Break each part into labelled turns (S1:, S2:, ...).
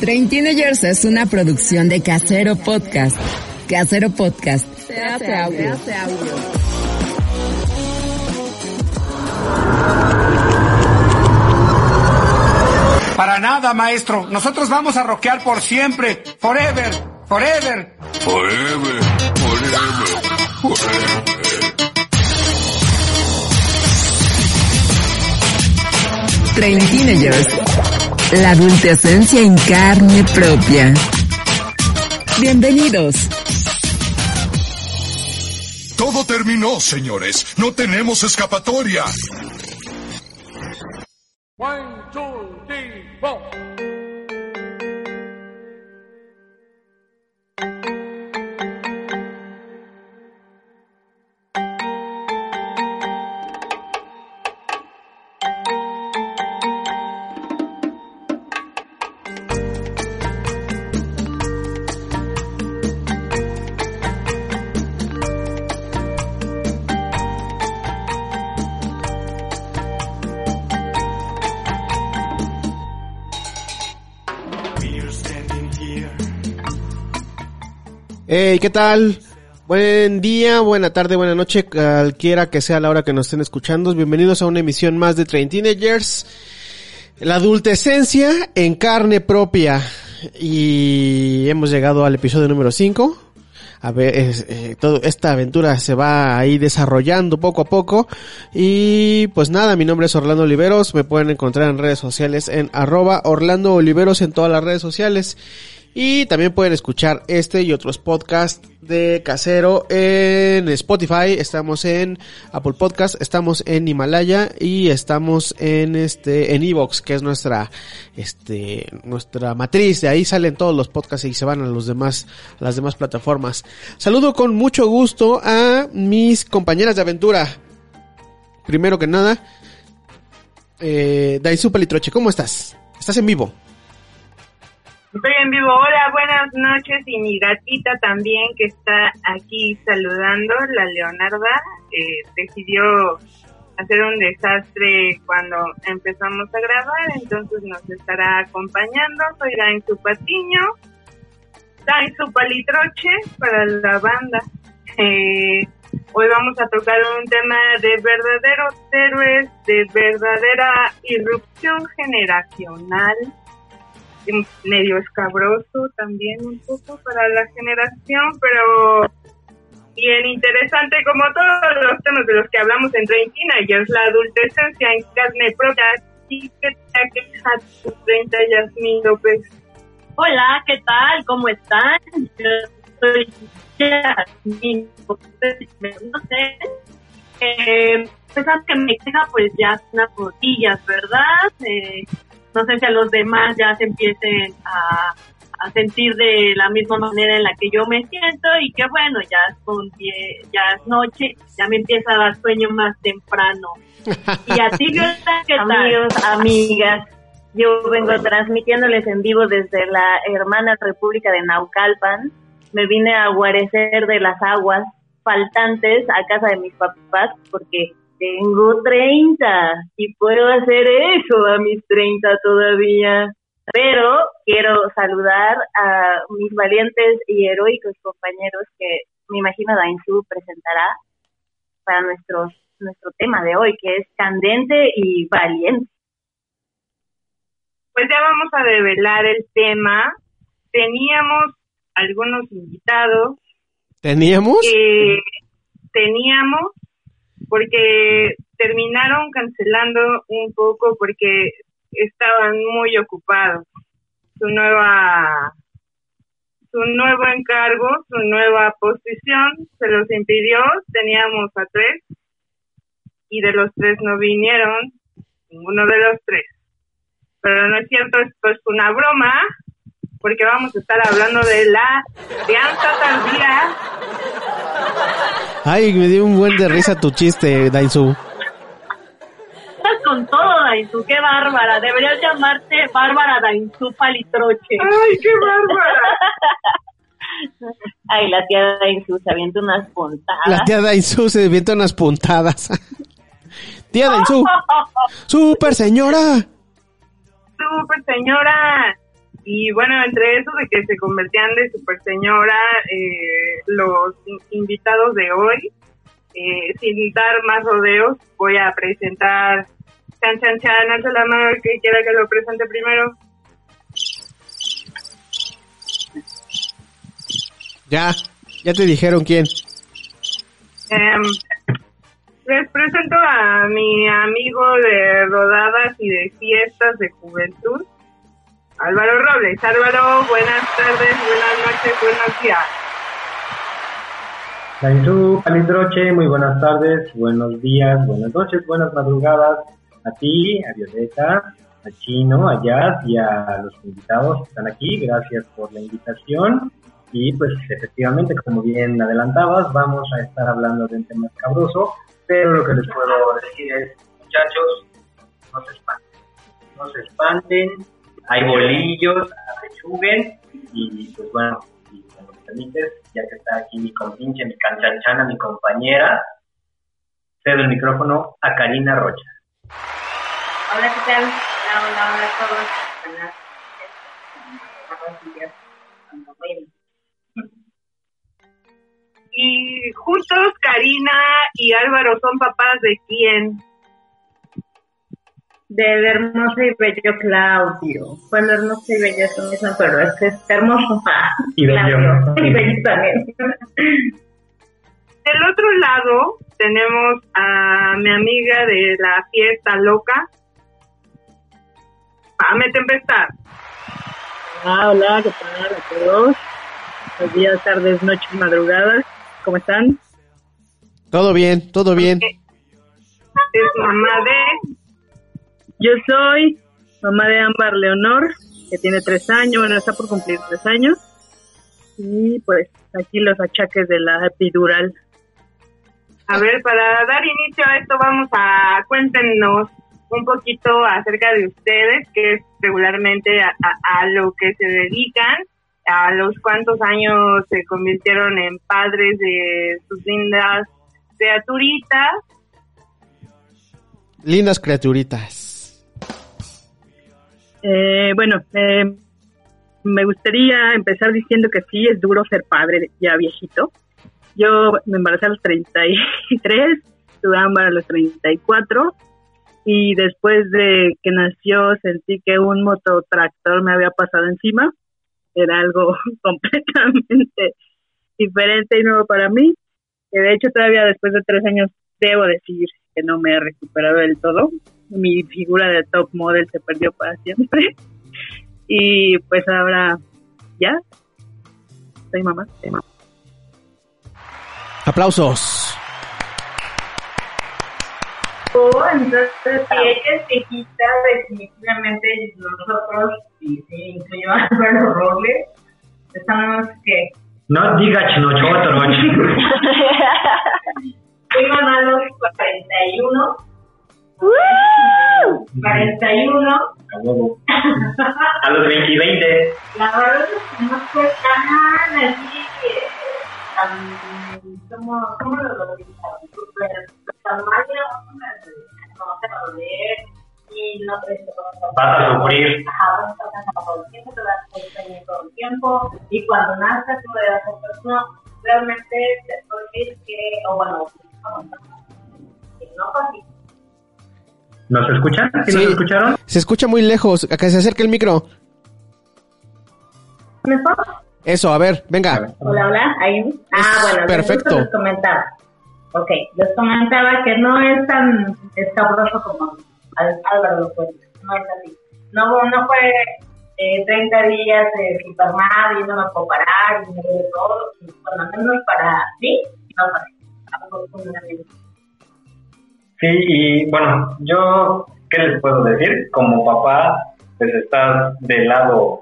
S1: Train Teenagers es una producción de Casero Podcast. Casero Podcast. Se hace audio.
S2: Para nada, maestro. Nosotros vamos a rockear por siempre. Forever. Forever.
S3: Forever. Forever. Forever.
S1: Train Teenagers. La adultecencia en carne propia. Bienvenidos.
S3: Todo terminó, señores. No tenemos escapatoria.
S4: One, two, three, four.
S5: Hey, ¿qué tal? Buen día, buena tarde, buena noche, cualquiera que sea la hora que nos estén escuchando. Bienvenidos a una emisión más de Train Teenagers. La adultecencia en carne propia. Y hemos llegado al episodio número 5. A ver, es, eh, todo, esta aventura se va ahí desarrollando poco a poco. Y pues nada, mi nombre es Orlando Oliveros. Me pueden encontrar en redes sociales en arroba Orlando Oliveros en todas las redes sociales. Y también pueden escuchar este y otros podcasts de Casero en Spotify, estamos en Apple Podcast, estamos en Himalaya y estamos en este en Evox, que es nuestra este nuestra matriz, de ahí salen todos los podcasts y se van a los demás a las demás plataformas. Saludo con mucho gusto a mis compañeras de aventura. Primero que nada, eh, Daisu Palitroche, ¿cómo estás? Estás en vivo.
S6: Estoy en vivo. Hola, buenas noches. Y mi gatita también, que está aquí saludando, la Leonarda, eh, decidió hacer un desastre cuando empezamos a grabar, entonces nos estará acompañando. Soy Dain su patiño, Dain su palitroche para la banda. Eh, hoy vamos a tocar un tema de verdaderos héroes, de verdadera irrupción generacional medio escabroso también un poco para la generación, pero bien interesante como todos los temas de los que hablamos en Train Teenagers, la adultecencia en carne propia. ¿Y qué tal que a tus 30, Yasmin López?
S7: Hola, ¿qué tal? ¿Cómo están? Yo soy Yasmin, no sé. Eh, pensás que me queja pues ya unas botillas, ¿verdad? Eh, no sé si a los demás ya se empiecen a, a sentir de la misma manera en la que yo me siento y que bueno, ya son ya es noche, ya me empieza a dar sueño más temprano. Y a ti, ¿qué tal?
S8: Amigos, amigas, yo vengo transmitiéndoles en vivo desde la hermana República de Naucalpan. Me vine a guarecer de las aguas faltantes a casa de mis papás porque tengo 30 y puedo hacer eso a mis 30 todavía. Pero quiero saludar a mis valientes y heroicos compañeros que me imagino Dainzu presentará para nuestro, nuestro tema de hoy, que es candente y valiente.
S6: Pues ya vamos a develar el tema. Teníamos algunos invitados.
S5: ¿Teníamos?
S6: que teníamos porque terminaron cancelando un poco porque estaban muy ocupados. Su nueva su nuevo encargo, su nueva posición se los impidió, teníamos a tres y de los tres no vinieron, ninguno de los tres. Pero no es cierto, esto es una broma, porque vamos a estar hablando de la crianza tardía
S5: Ay, me dio un buen de risa tu chiste, Dainzu.
S7: Estás con todo, Dainzu, qué bárbara. Deberías llamarte Bárbara Dainzu Palitroche.
S6: ¡Ay, qué bárbara!
S8: Ay, la tía Dainzu se avienta unas puntadas.
S5: La tía Dainzu se avienta unas puntadas. tía Dainzu. Super señora.
S6: Super señora. Y bueno, entre eso de que se convertían de super señora eh, los in- invitados de hoy, eh, sin dar más rodeos, voy a presentar Chan Chan Chan, alza la mano que quiera que lo presente primero.
S5: Ya, ya te dijeron quién.
S6: Em, les presento a mi amigo de rodadas y de fiestas de juventud, Álvaro Robles. Álvaro, buenas tardes, buenas noches, buenos días.
S9: Dainzú, Palindroche, muy buenas tardes, buenos días, buenas noches, buenas madrugadas a ti, a Violeta, a Chino, a Jazz y a los invitados que están aquí. Gracias por la invitación. Y pues efectivamente, como bien adelantabas, vamos a estar hablando de un tema escabroso, pero lo que les puedo decir es, muchachos, no se espanten, no se espanten, hay bolillos, apechuguen y pues bueno, si me lo permites, ya que está aquí mi compinche, mi canchanchana, mi compañera, cedo el micrófono a Karina Rocha.
S10: Hola, ¿qué tal? Hola, hola, hola a todos. Buenas
S6: Y juntos, Karina y Álvaro son papás de quién?
S10: Del hermoso y bello Claudio. Bueno, hermoso y bello es lo mismo, pero es que es hermoso.
S9: Y bello.
S10: Claudio. Y bello también.
S6: Del otro lado tenemos a mi amiga de la fiesta loca, Pame Tempestad.
S11: Ah, hola, ¿qué tal a todos? Los días, tardes, noches, madrugadas. ¿Cómo están?
S5: Todo bien, todo bien.
S6: Es mamá de...
S11: Yo soy mamá de Ámbar Leonor, que tiene tres años, bueno, está por cumplir tres años. Y pues aquí los achaques de la epidural.
S6: A ver, para dar inicio a esto, vamos a cuéntenos un poquito acerca de ustedes, que es regularmente a, a- a lo que se dedican, a los cuántos años se convirtieron en padres de sus lindas criaturitas.
S5: Lindas criaturitas.
S11: Eh, bueno, eh, me gustaría empezar diciendo que sí, es duro ser padre ya viejito. Yo me embaracé a los 33, tuve Ámbar a los 34 y después de que nació sentí que un mototractor me había pasado encima. Era algo completamente diferente y nuevo para mí. De hecho todavía después de tres años debo decir que no me he recuperado del todo. Mi figura de top model se perdió para siempre. Y pues ahora ya soy mamá. Soy mamá.
S5: Aplausos.
S10: Oh, entonces, si ella es viejita, definitivamente nosotros, y sí, incluyo a Álvaro Robles, estamos que
S9: No diga chinochotro.
S10: Fuimos a los 41. 41.
S9: A los 20 y 20.
S10: La verdad es que no fue tan así, tan, ¿cómo, cómo lo localizaron? Súper tamaño, no se y no te
S9: Vas a sufrir.
S10: Ajá, vas a cansado todo el tiempo, te vas a todo el tiempo y cuando nazcas tú le das a no, realmente te puedo decir que, o bueno, que no fue así.
S9: ¿Nos escuchan? ¿Sí,
S5: Sí.
S9: nos escucharon?
S5: Se escucha muy lejos. A que se acerque el micro.
S10: ¿Mejor?
S5: Eso, a ver, venga.
S10: Hola, hola, ahí. Ah, bueno,
S5: perfecto.
S10: les comentaba. Ok, les comentaba que no es tan escabroso como Al- Álvaro lo cuenta. No es así. No, no fue eh, 30 días de super mal y no me puedo parar y todo. Bueno, al menos para mí, no fue así.
S9: Sí, y bueno, yo, ¿qué les puedo decir? Como papá, pues estás del lado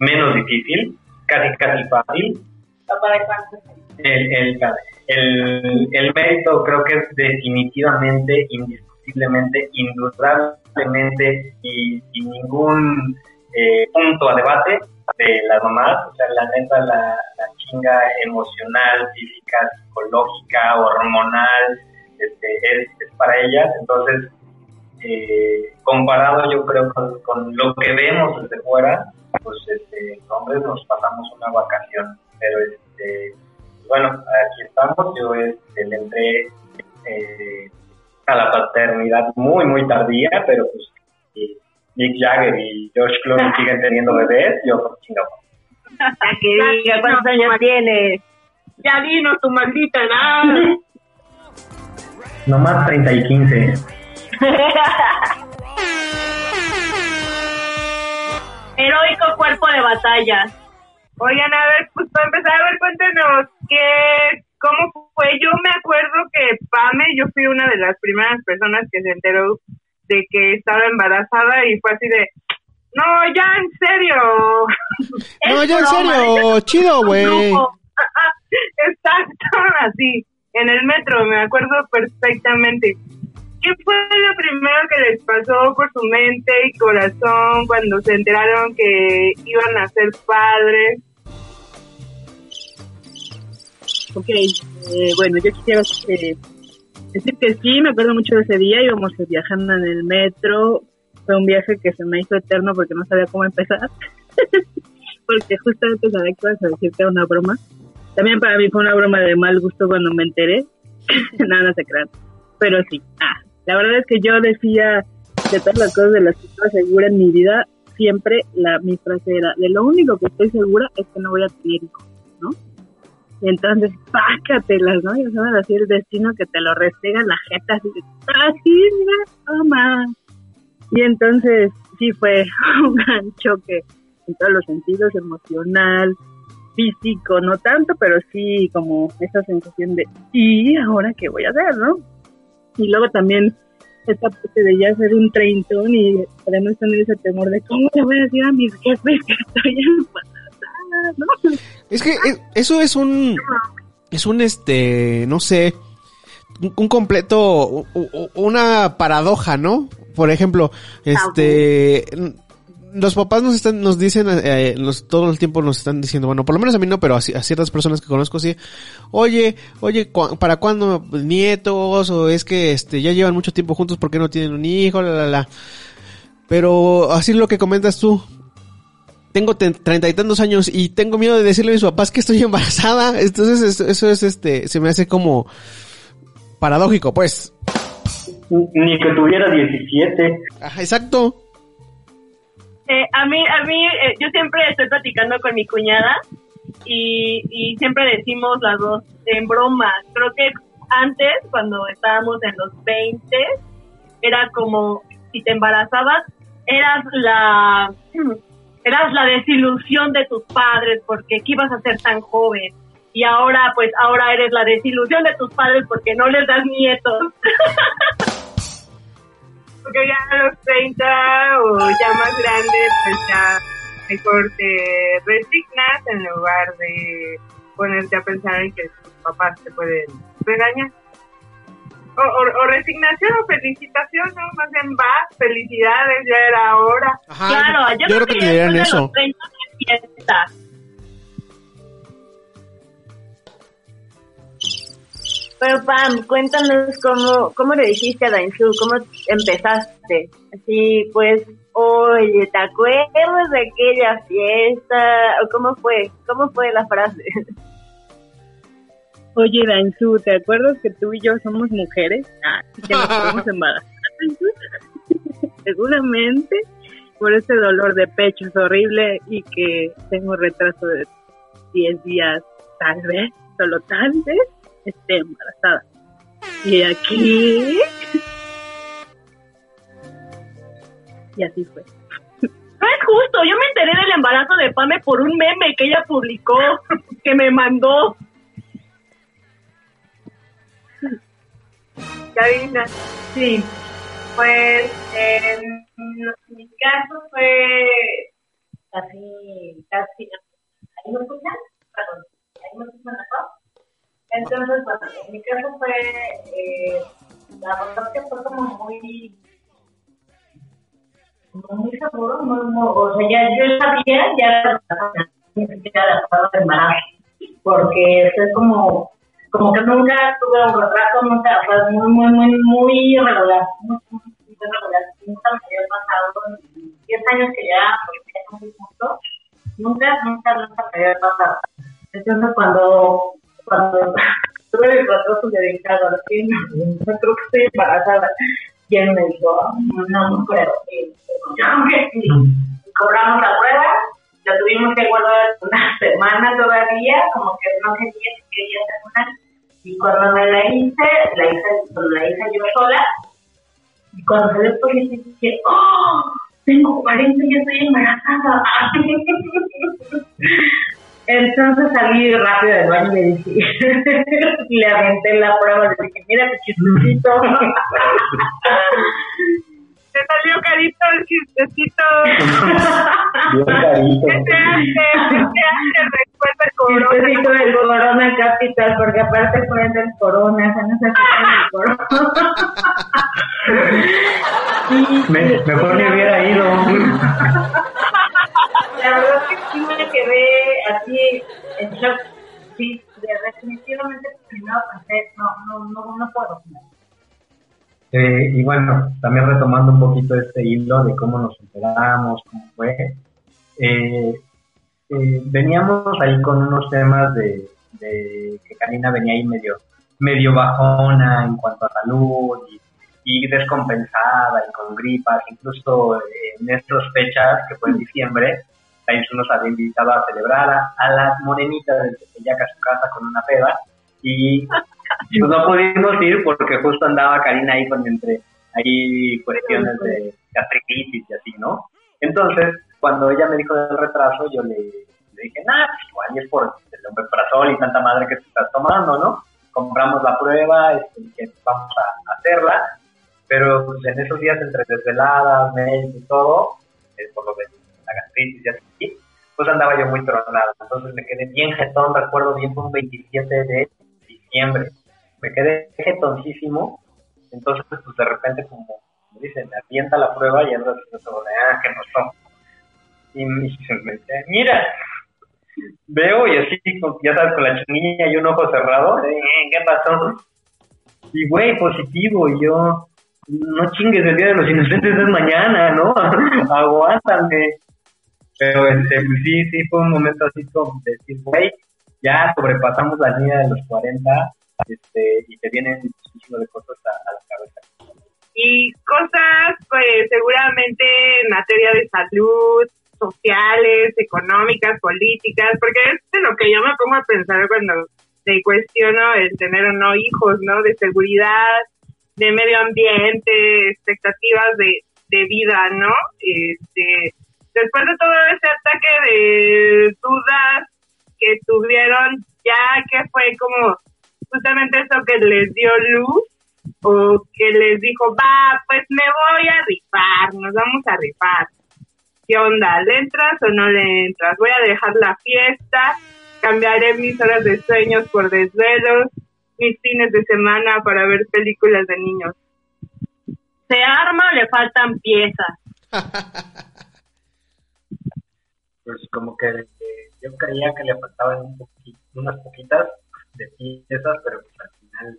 S9: menos difícil, casi casi fácil.
S10: ¿Papá de cuántos?
S9: El, el, el, el mérito creo que es definitivamente, indiscutiblemente, indudablemente y sin ningún eh, punto a debate de las mamás. O sea, la neta, la, la chinga emocional, física, psicológica, hormonal, este, es, es para ellas. Entonces, eh, comparado yo creo con, con lo que vemos desde fuera, pues este, hombres nos pasamos una vacación, pero este, bueno, aquí estamos, yo este, le entré eh, a la paternidad muy, muy tardía, pero pues y Mick Jagger y George Clooney siguen teniendo bebés, yo pues chingado.
S8: Que diga cuántos años tienes.
S11: Ya dinos tu maldita edad.
S9: Nomás 30 y 15.
S7: Heroico cuerpo de batalla.
S6: Oigan, a ver, pues para empezar, a ver, cuéntenos qué, cómo fue. Yo me acuerdo que Pame, yo fui una de las primeras personas que se enteró de que estaba embarazada y fue así de, no, ya en serio.
S5: No, ya en
S6: broma,
S5: serio, chido, güey.
S6: No. Exacto, así, en el metro, me acuerdo perfectamente. ¿Qué fue lo primero que les pasó por su mente y corazón cuando se enteraron que iban a ser padres?
S11: Ok, eh, bueno, yo quisiera eh, decir que sí, me acuerdo mucho de ese día, íbamos viajando en el metro, fue un viaje que se me hizo eterno porque no sabía cómo empezar, porque justamente sabía que ibas a decir que era una broma. También para mí fue una broma de mal gusto cuando me enteré, nada, no se crean, pero sí, ah, la verdad es que yo decía de todas las cosas de las que estaba segura en mi vida, siempre la, mi frase era, de lo único que estoy segura es que no voy a tener hijos, ¿no? Y entonces, pácatelas, ¿no? Ya sabes, así el destino que te lo restega la jeta, así de, así, mira, toma. Y entonces, sí fue un gran choque en todos los sentidos, emocional, físico, no tanto, pero sí como esa sensación de, ¿y ahora qué voy a hacer, no? Y luego también esta parte de ya ser un treintón y además tener ese temor de, ¿cómo le voy a decir a mis jefes que estoy embarazada, no?
S5: Es que eso es un, es un este, no sé, un, completo, una paradoja, ¿no? Por ejemplo, este, n- los papás nos están, nos dicen, eh, nos, todo el tiempo nos están diciendo, bueno, por lo menos a mí no, pero a, ci- a ciertas personas que conozco sí, oye, oye, cu- ¿para cuándo nietos? O es que, este, ya llevan mucho tiempo juntos, ¿por qué no tienen un hijo? La, la, la. Pero así lo que comentas tú, tengo ten- treinta y tantos años y tengo miedo de decirle a mis papás que estoy embarazada. Entonces eso, eso es este, se me hace como paradójico, pues.
S9: Ni que tuviera 17.
S5: Ajá, exacto.
S7: Eh, a mí, a mí, eh, yo siempre estoy platicando con mi cuñada y, y siempre decimos las dos en broma. Creo que antes, cuando estábamos en los 20, era como si te embarazabas, eras la, eras la desilusión de tus padres porque ¿qué ibas a ser tan joven? Y ahora, pues, ahora eres la desilusión de tus padres porque no les das nietos.
S6: Porque ya a los 30 o ya más grande, pues ya mejor te resignas en lugar de ponerte a pensar en que tus papás te pueden regañar. O, o, o resignación o felicitación, ¿no? Más bien va, felicidades, ya era hora.
S5: Ajá,
S7: claro, yo,
S5: yo creo que
S7: después de
S5: eso.
S7: los 30 es fiesta.
S8: Pero Pam, cuéntanos cómo, cómo le dijiste a Dainzú, cómo empezaste. Así pues, oye, ¿te acuerdas de aquella fiesta? ¿O cómo fue? ¿Cómo fue la frase?
S11: Oye, Dainzú, ¿te acuerdas que tú y yo somos mujeres? Ah, y que nos podemos embarazar. Seguramente por ese dolor de pecho es horrible y que tengo retraso de 10 días, tal vez, solo tal vez, esté embarazada. Y aquí... Y así fue.
S7: No es justo, yo me enteré del embarazo de Pame por un meme que ella publicó, que me mandó.
S6: Karina,
S7: Sí, pues en mi caso fue casi, casi, ¿ahí me escuchan? Perdón, ¿ahí me escuchan? Entonces, bueno, en mi caso fue, eh, la verdad que fue como muy, como muy seguro, muy, o sea, ya yo sabía, ya siquiera la estaba de embarazo, porque fue como, como que nunca tuve un retraso, nunca, fue muy, muy, muy, muy irregular, muy, muy, irregular, nunca me había pasado en 10 años que ya, porque
S10: muy punto, nunca, nunca, nunca me había pasado. Entonces cuando, cuando tuve el proceso de dictado, así, no creo que estoy embarazada, y él me dijo, no, no. Y cobramos la prueba, la tuvimos que guardar una semana todavía, como que no quería que quería terminar. Y cuando me la hice, la hice, la hice yo sola, y cuando se le positivo dije, ¡oh! Tengo 40 y estoy embarazada. Entonces salí rápido del baño y le dije, le aventé la prueba, le dije, mira qué chistosito.
S6: Te salió carito el chistecito.
S9: Bien carito.
S6: ¿Qué te hace? ¿Qué te hace después del corona?
S10: Chistosito del Corona Capital, porque aparte fue del Corona, o sea, no se del Corona.
S9: Me- mejor me hubiera ido.
S10: Así en shock. Sí, de- definitivamente no, no, no, no puedo.
S9: Eh, y bueno, también retomando un poquito este hilo de cómo nos enteramos, cómo fue. eh, eh, veníamos ahí con unos temas de, de que Karina venía ahí medio, medio bajona en cuanto a salud y, y descompensada y con gripas, incluso eh, en estas fechas, que fue en diciembre, INSU nos había invitado a celebrar a, a las morenitas del Tepeyac a su casa con una peda y pues no pudimos ir porque justo andaba Karina ahí con entre ahí cuestiones de gastritis y así, ¿no? Entonces, cuando ella me dijo del retraso, yo le, le dije, nah, pues igual y es por el omeprazol y tanta madre que te estás tomando, ¿no? Compramos la prueba, este, que vamos a hacerla, pero pues, en esos días entre desveladas, mails y todo, eh, por lo de la gastritis y así, pues andaba yo muy tronado. Entonces me quedé bien jetón, recuerdo bien, fue un 27 de diciembre. Me quedé jetoncísimo, entonces pues de repente como, como dicen, me avienta la prueba y ando haciendo todo de, ah, que no son. Y me me dice, mira, veo y así, ya sabes, con la chinilla y un ojo cerrado, eh, ¿qué pasó? Y güey, positivo, y yo, no chingues, el día de los inocentes es mañana, ¿no? Aguántame. Pero este, pues, sí, sí, fue un momento así como de decir, güey, ya sobrepasamos la línea de los 40 este, y te vienen muchísimo de cosas a, la cabeza.
S6: y cosas pues seguramente en materia de salud, sociales, económicas, políticas, porque es de lo que yo me pongo a pensar cuando te cuestiono el tener o no hijos, ¿no? De seguridad, de medio ambiente, expectativas de, de vida, ¿no? Este, después de todo ese ataque de dudas que tuvieron, ya que fue como justamente eso que les dio luz, o que les dijo, va, pues me voy a rifar, nos vamos a rifar. ¿Qué onda? ¿Le entras o no le entras? Voy a dejar la fiesta, cambiaré mis horas de sueños por desvelos, mis fines de semana para ver películas de niños. ¿Se arma o le faltan piezas?
S9: Pues como que yo creía que le faltaban un poquito, unas poquitas de piezas, pero pues al final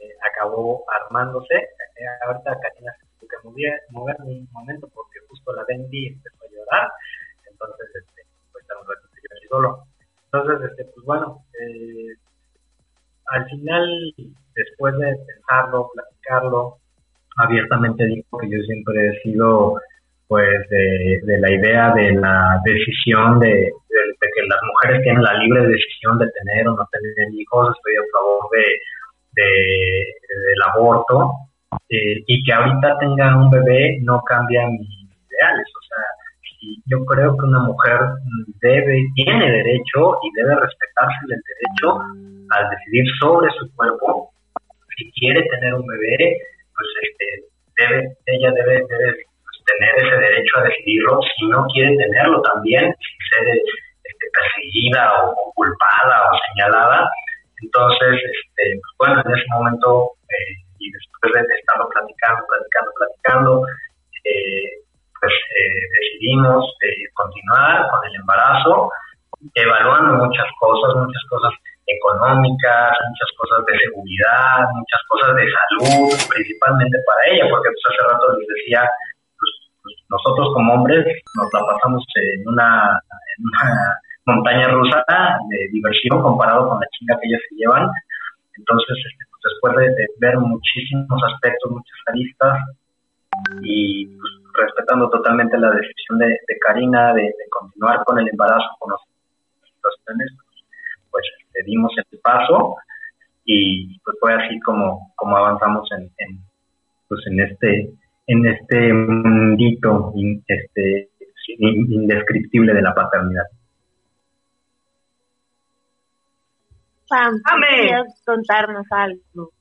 S9: eh, acabó armándose. Eh, ahorita Karina se tuvo que mover, mover un momento porque justo la vendí empezó a llorar. Entonces, este, pues estar un ratito yo así solo. Entonces, este, pues bueno, eh, al final, después de pensarlo, platicarlo, abiertamente digo que yo siempre he sido pues de, la idea de la decisión de, de, que las mujeres tienen la libre decisión de tener o no tener hijos, estoy a favor de, de, del aborto eh, y que ahorita tenga un bebé no cambia mis ideales, o sea, yo creo que una mujer debe, tiene derecho y debe respetarse el derecho al decidir sobre su cuerpo, si quiere tener un bebé, pues este, debe, ella debe, debe tener ese derecho a decidirlo, si no quiere tenerlo también, ser este, perseguida o, culpada o señalada. Entonces, este, pues, bueno, en ese momento, eh, y después de estarlo platicando, platicando, platicando, eh, pues eh, decidimos continuar con el embarazo, evaluando muchas cosas, muchas cosas económicas, muchas cosas de seguridad, muchas cosas de salud, principalmente para ella, porque pues hace rato les decía, nosotros como hombres nos la pasamos en una, montaña rusa de diversión comparado con la chinga que ellas se llevan. Entonces, este, pues, después de, ver muchísimos aspectos, muchas aristas, y pues, respetando totalmente la decisión de, Karina de, continuar con el embarazo, con las situaciones, pues este, dimos el paso y pues fue así como, como avanzamos en, pues en este en este mundito este, indescriptible de la paternidad.
S8: Pam, contarnos algo?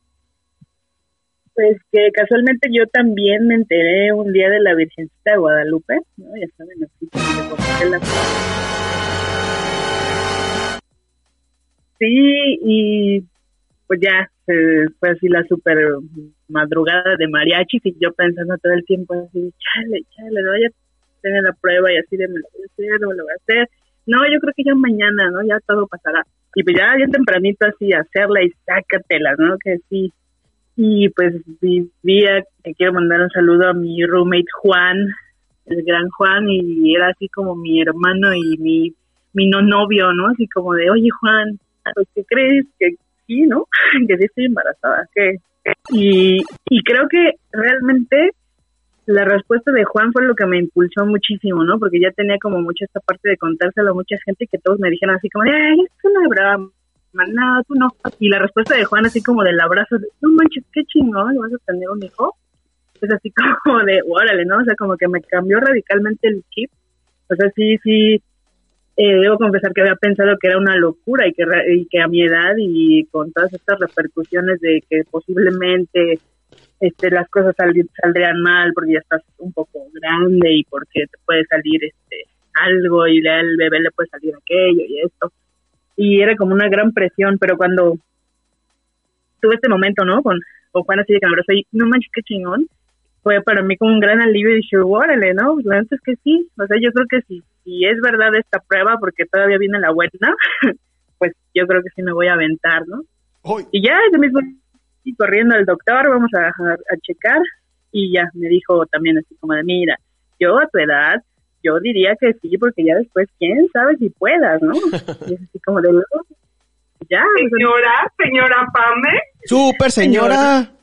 S11: Pues que casualmente yo también me enteré un día de la Virgencita de Guadalupe, ¿no? Ya saben, así como la... Sí, y pues ya fue así la super madrugada de mariachi y yo pensando todo el tiempo así, chale, chale, no voy a tener la prueba y así de me lo voy a hacer, no me lo voy a hacer. No, yo creo que ya mañana, ¿no? Ya todo pasará. Y pues ya bien tempranito así hacerla y sácatela, ¿no? Que sí, y pues vivía, que quiero mandar un saludo a mi roommate Juan, el gran Juan, y era así como mi hermano y mi, mi no novio, ¿no? Así como de, oye Juan, ¿qué crees? Que sí, ¿no? que sí estoy embarazada, que y, y creo que realmente la respuesta de Juan fue lo que me impulsó muchísimo, ¿no? Porque ya tenía como mucha esta parte de contárselo a mucha gente que todos me dijeron así como, ay, es una brava no, tú no. Y la respuesta de Juan así como del abrazo, de, no manches, qué chingón, vas a tener un hijo. Es así como de, órale, ¿no? O sea, como que me cambió radicalmente el chip. O sea, sí, sí, eh, debo confesar que había pensado que era una locura y que, y que a mi edad y con todas estas repercusiones de que posiblemente este, las cosas saldrían mal porque ya estás un poco grande y porque te puede salir este algo y al bebé le puede salir aquello y esto y era como una gran presión, pero cuando tuve este momento, ¿no? Con, con Juan así de que y no manches, qué chingón, fue para mí como un gran alivio y dije, órale, ¿no? La verdad es que sí, o sea, yo creo que sí, si es verdad esta prueba, porque todavía viene la buena, pues yo creo que sí me voy a aventar, ¿no? Y ya, ese mismo, y corriendo al doctor, vamos a, a checar, y ya me dijo también así como de, mira, yo a tu edad yo diría que sí, porque ya después, quién sabe si puedas, ¿no? Y es así como de luego, ya.
S6: Señora, señora Pame.
S5: Super señora.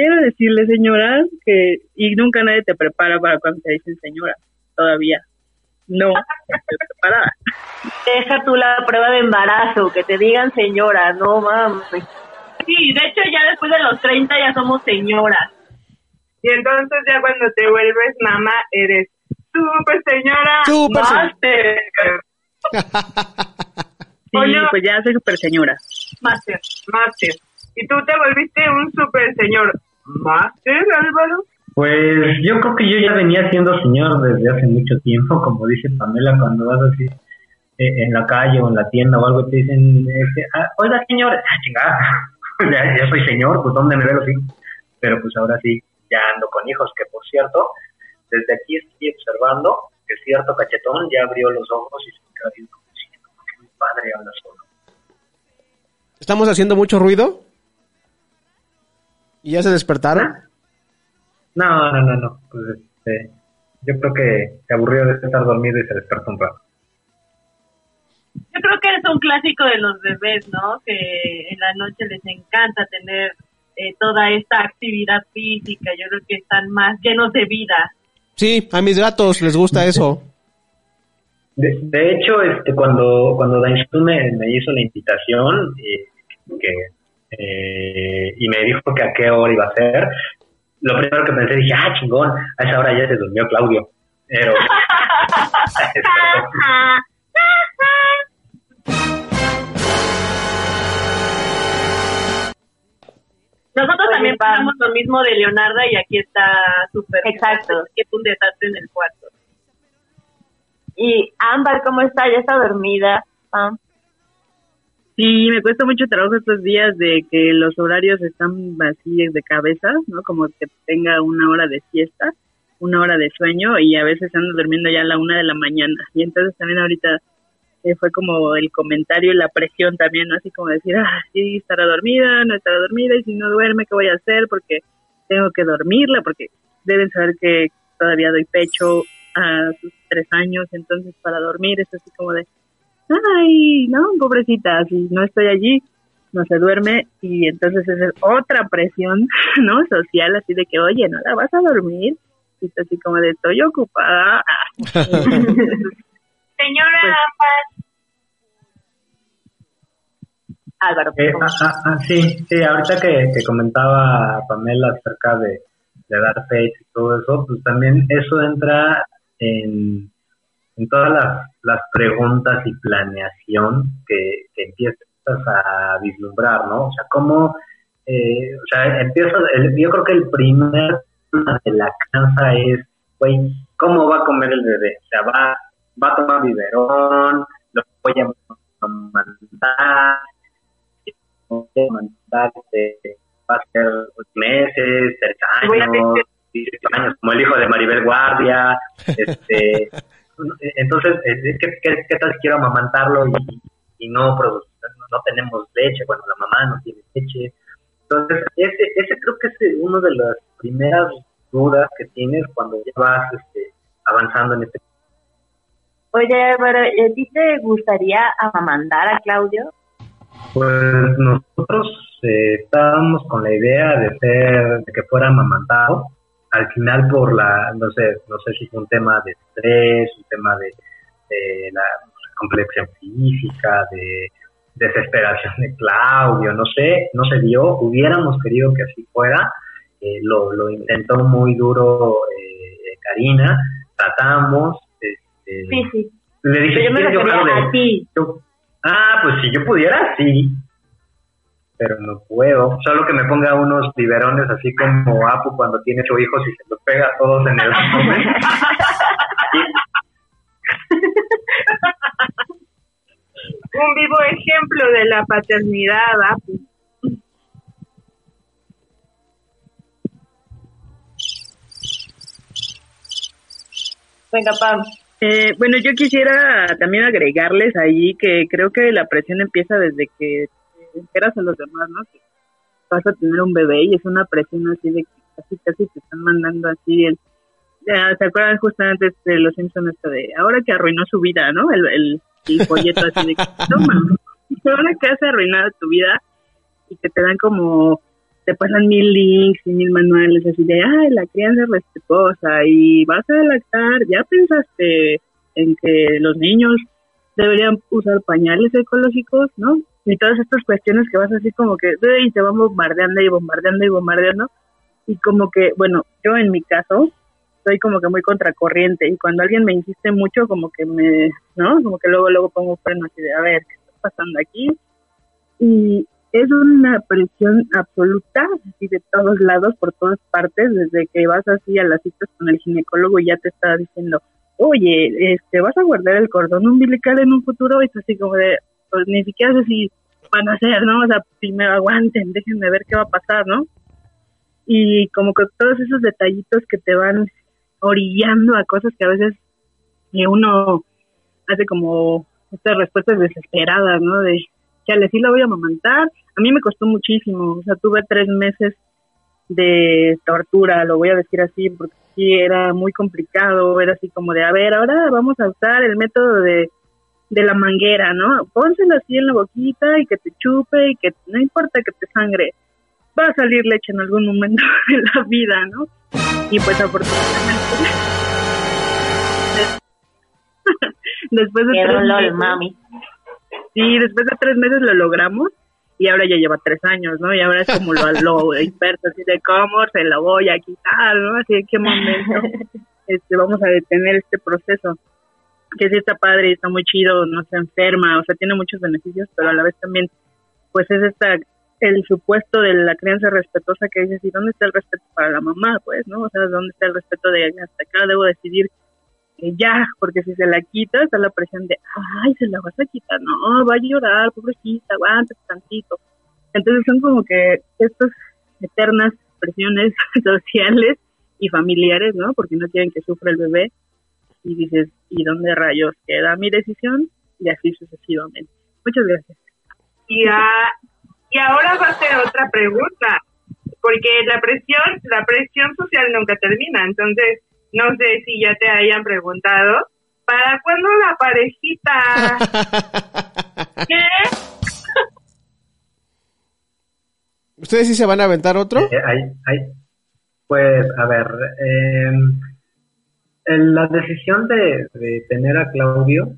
S11: Quiero decirle, señora, que y nunca nadie te prepara para cuando te dicen señora, todavía. No, preparada.
S8: Deja tú la prueba de embarazo, que te digan señora, no mames.
S7: Sí, de hecho ya después de los 30 ya somos señoras.
S6: Y entonces ya cuando te vuelves mamá eres Super señora.
S5: Super
S6: Master.
S11: sí, pues ya soy super señora.
S6: Master, Master. ¿Y tú te volviste un super señor Álvaro?
S9: Pues yo creo que yo ya venía siendo señor desde hace mucho tiempo, como dice Pamela, cuando vas así eh, en la calle o en la tienda o algo, te dicen, este, ah, oiga señor, ah, chingada, ya, ya soy señor, pues ¿dónde me veo así? Pero pues ahora sí, ya ando con hijos, que por cierto, desde aquí estoy observando que cierto cachetón ya abrió los ojos y se queda viendo como mi padre habla solo.
S5: ¿Estamos haciendo mucho ruido? ¿Y ya se despertaron?
S9: No, no, no, no. Pues este, yo creo que se aburrió de estar dormido y se despertó un rato.
S7: Yo creo que es un clásico de los bebés, ¿no? Que en la noche les encanta tener eh, toda esta actividad física. Yo creo que están más llenos de vida.
S5: Sí, a mis gatos les gusta eso.
S9: De, hecho, este, cuando, cuando me, me hizo la invitación y, que, eh, y me dijo que a qué hora iba a ser, lo primero que pensé, dije, ah, chingón, a esa hora ya se durmió Claudio. Pero...
S7: Nosotros también pasamos lo mismo de Leonarda y aquí está súper.
S8: Exacto.
S7: Que es un desastre en el cuarto.
S8: Y Ámbar, ¿cómo está? ¿Ya está dormida?
S11: Sí, me cuesta mucho trabajo estos días de que los horarios están vacíos de cabeza, ¿no? Como que tenga una hora de siesta, una hora de sueño y a veces ando durmiendo ya a la una de la mañana. Y entonces también ahorita fue como el comentario y la presión también, ¿no? Así como decir, ah, sí, estará dormida, no estará dormida, y si no duerme, ¿qué voy a hacer? Porque tengo que dormirla, porque deben saber que todavía doy pecho a sus tres años, entonces para dormir es así como de, ay, no, pobrecita, si no estoy allí, no se duerme y entonces es otra presión, ¿no? Social, así de que, oye, no la vas a dormir, y está así como de, estoy ocupada.
S6: Señora Paz.
S8: Álvaro.
S9: Eh, ah, ah, ah, sí, sí, ahorita que, que comentaba Pamela acerca de, de dar pecho y todo eso, pues también eso entra en, en todas las, las preguntas y planeación que, que empiezas a vislumbrar, ¿no? O sea, cómo, eh, o sea, empiezas, el- yo creo que el primer tema de la crianza es, güey, ¿cómo va a comer el bebé? O sea, va, va a tomar biberón, lo voy a mandar, voy a mandar, este, va a ser meses, tres años, 18 años, como el hijo de Maribel Guardia, este, entonces, eh, ¿qué, qué, qué tal si quiero amamantarlo y, y no produ- no tenemos leche cuando la mamá no tiene leche? Entonces, ese, ese creo que es uno de las primeras dudas que tienes cuando ya vas este, avanzando en este
S8: Oye, Álvaro, ¿y ¿a ti te gustaría amamantar a Claudio?
S9: Pues nosotros eh, estábamos con la idea de ser, de que fuera amamantado. Al final por la, no sé, no sé si fue un tema de estrés, un tema de, de la complexión física, de desesperación de Claudio, no sé, no se dio. Hubiéramos querido que así fuera. Eh, lo, lo intentó muy duro eh, Karina. Tratamos, este,
S8: Sí, sí.
S9: le dije,
S8: yo me
S9: "¿Quieres
S8: refería
S9: hablar de-
S8: a ti.
S9: yo- ah, pues si yo pudiera, sí. Pero no puedo. Solo que me ponga unos biberones así como Apu cuando tiene ocho hijos y se los pega a todos en el abdomen.
S6: Un vivo ejemplo de la paternidad, Apu.
S8: Venga, Pam.
S11: Eh, bueno, yo quisiera también agregarles ahí que creo que la presión empieza desde que te enteras a los demás, ¿no? Que vas a tener un bebé y es una presión así de que casi casi te están mandando así el... ya, ¿Se acuerdan justamente de los Simpsons esto de ahora que arruinó su vida, ¿no? El, el, el folleto así de que toma, ahora que has arruinado tu vida y que te dan como te pasan mil links y mil manuales así de, ay, la crianza respetuosa y vas a lactar, ya pensaste en que los niños deberían usar pañales ecológicos, ¿no? Y todas estas cuestiones que vas así como que, y te van bombardeando y bombardeando y bombardeando. Y como que, bueno, yo en mi caso, soy como que muy contracorriente y cuando alguien me insiste mucho, como que me, ¿no? Como que luego, luego pongo freno así de, a ver, ¿qué está pasando aquí? Y es una presión absoluta, así de todos lados, por todas partes, desde que vas así a las citas con el ginecólogo y ya te está diciendo, oye, este, vas a guardar el cordón umbilical en un futuro, y tú así como de, pues ni siquiera sé si van a hacer, ¿no? O sea, primero aguanten, déjenme ver qué va a pasar, ¿no? Y como que todos esos detallitos que te van orillando a cosas que a veces uno hace como estas respuestas desesperadas, ¿no? De, chale, sí la voy a amamantar. A mí me costó muchísimo, o sea, tuve tres meses de tortura, lo voy a decir así, porque sí era muy complicado, era así como de, a ver, ahora vamos a usar el método de, de la manguera, ¿no? Pónselo así en la boquita y que te chupe y que no importa que te sangre, va a salir leche en algún momento de la vida, ¿no? Y pues afortunadamente... después de
S8: Qué
S11: tres
S8: dolor,
S11: meses-
S8: mami.
S11: Sí, después de tres meses lo logramos y ahora ya lleva tres años, ¿no? Y ahora es como lo, lo experto, así de cómo se lo voy a quitar, ¿no? Así de qué momento este, vamos a detener este proceso. Que sí está padre y está muy chido, no se enferma, o sea, tiene muchos beneficios, pero a la vez también, pues es esta, el supuesto de la crianza respetuosa que dices, ¿y dónde está el respeto para la mamá? Pues, ¿no? O sea, ¿dónde está el respeto de hasta acá debo decidir ya, porque si se la quita, está la presión de, ay, se la vas a quitar, no, va a llorar, pobrecita, aguanta tantito. Entonces son como que estas eternas presiones sociales y familiares, ¿no? Porque no quieren que sufra el bebé. Y dices, ¿y dónde rayos queda mi decisión? Y así sucesivamente. Muchas gracias.
S6: Y, a- y ahora va a ser otra pregunta, porque la presión, la presión social nunca termina. Entonces, no sé si ya te hayan preguntado, ¿para cuándo la parejita? ¿Qué?
S5: ¿Ustedes sí se van a aventar otro?
S9: Eh, hay- hay- pues, a ver, eh, la decisión de, de tener a Claudio,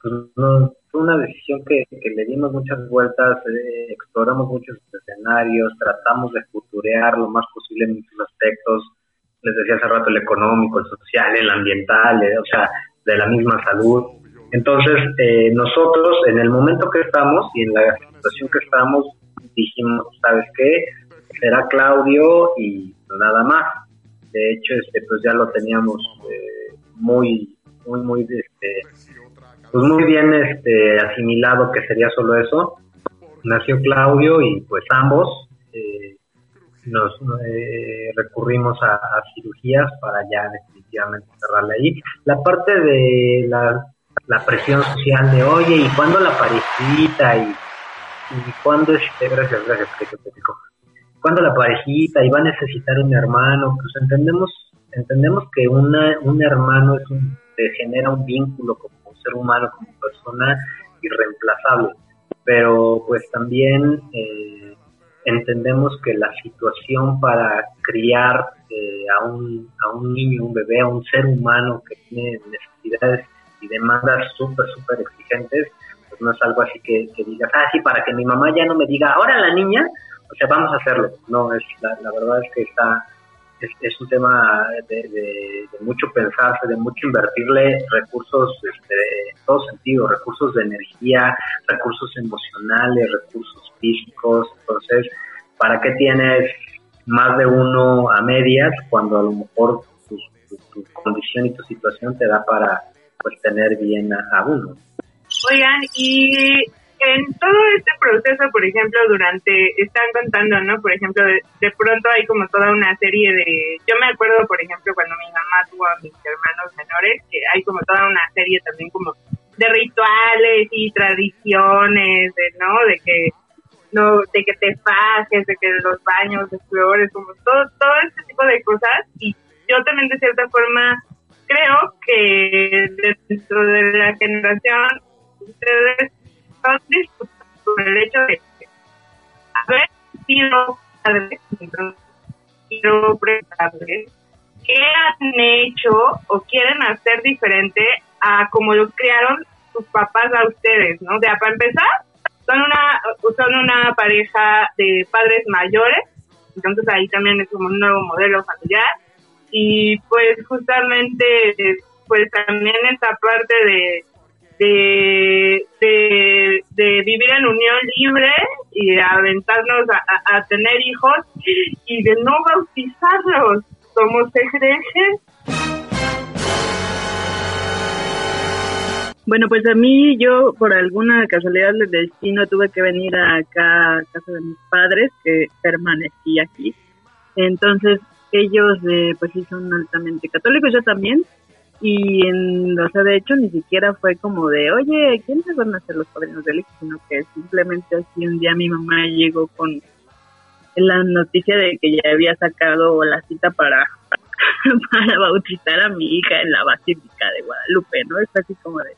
S9: pues no, fue una decisión que, que le dimos muchas vueltas, eh, exploramos muchos escenarios, tratamos de futurear lo más posible en muchos aspectos, les decía hace rato el económico, el social, el ambiental, eh, o sea, de la misma salud. Entonces, eh, nosotros en el momento que estamos y en la situación que estamos, dijimos, ¿sabes qué? Será Claudio y nada más. De hecho, este, pues ya lo teníamos eh, muy, muy, muy, este, pues muy bien este, asimilado que sería solo eso. Nació Claudio y pues ambos eh, nos eh, recurrimos a, cirugías para ya definitivamente cerrarla ahí. La parte de la, la presión social de, oye, ¿y cuándo la parejita? ¿Y, y cuándo este, gracias, gracias, que te platico. ¿Cuándo la parejita? ¿Y va a necesitar un hermano? Pues entendemos, entendemos que una, un hermano es un, te genera un vínculo como ser humano, como persona irreemplazable. Pero pues también eh, entendemos que la situación para criar eh, a, un, a un niño, un bebé, a un ser humano que tiene necesidades y demandas súper, súper exigentes, pues no es algo así que, que digas, ah, sí, para que mi mamá ya no me diga, ahora la niña, o sea, vamos a hacerlo. No, es la, la verdad es que está, es, un tema de, de- mucho pensarse, de mucho invertirle recursos este, en todo sentido, recursos de energía, recursos emocionales, recursos físicos. Entonces, ¿para qué tienes más de uno a medias cuando a lo mejor tu, condición y tu situación te da para pues tener bien a uno?
S6: Oigan, y en todo este proceso, por ejemplo, durante, están contando, ¿no? Por ejemplo, de, pronto hay como toda una serie de, yo me acuerdo, por ejemplo, cuando mi mamá tuvo a mis hermanos menores, que hay como toda una serie también como de rituales y tradiciones, de, ¿no? De que no, de que te fajes, de que los baños de flores, como todo, todo este tipo de cosas. Y yo también de cierta forma creo que dentro de la generación ustedes son disfrutados por el hecho de haber sido padres, quiero preguntarles qué han hecho o quieren hacer diferente a como los criaron sus papás a ustedes, ¿no? De para empezar, son una son una pareja de padres mayores, entonces ahí también es como un nuevo modelo familiar y pues justamente pues también esta parte de de, de, de vivir en unión libre y de aventarnos a, a- tener hijos y de no bautizarlos como se creen
S11: Bueno, pues a mí, yo por alguna casualidad del destino tuve que venir acá a casa de mis padres, que permanecí aquí. Entonces, ellos, eh, pues sí, son altamente católicos, yo también. Y, en, o sea, de hecho, ni siquiera fue como de, oye, ¿quiénes van a ser los padrinos del hijo? Sino que simplemente así un día mi mamá llegó con la noticia de que ya había sacado la cita para, para bautizar a mi hija en la Basílica de Guadalupe, ¿no? Es así como de,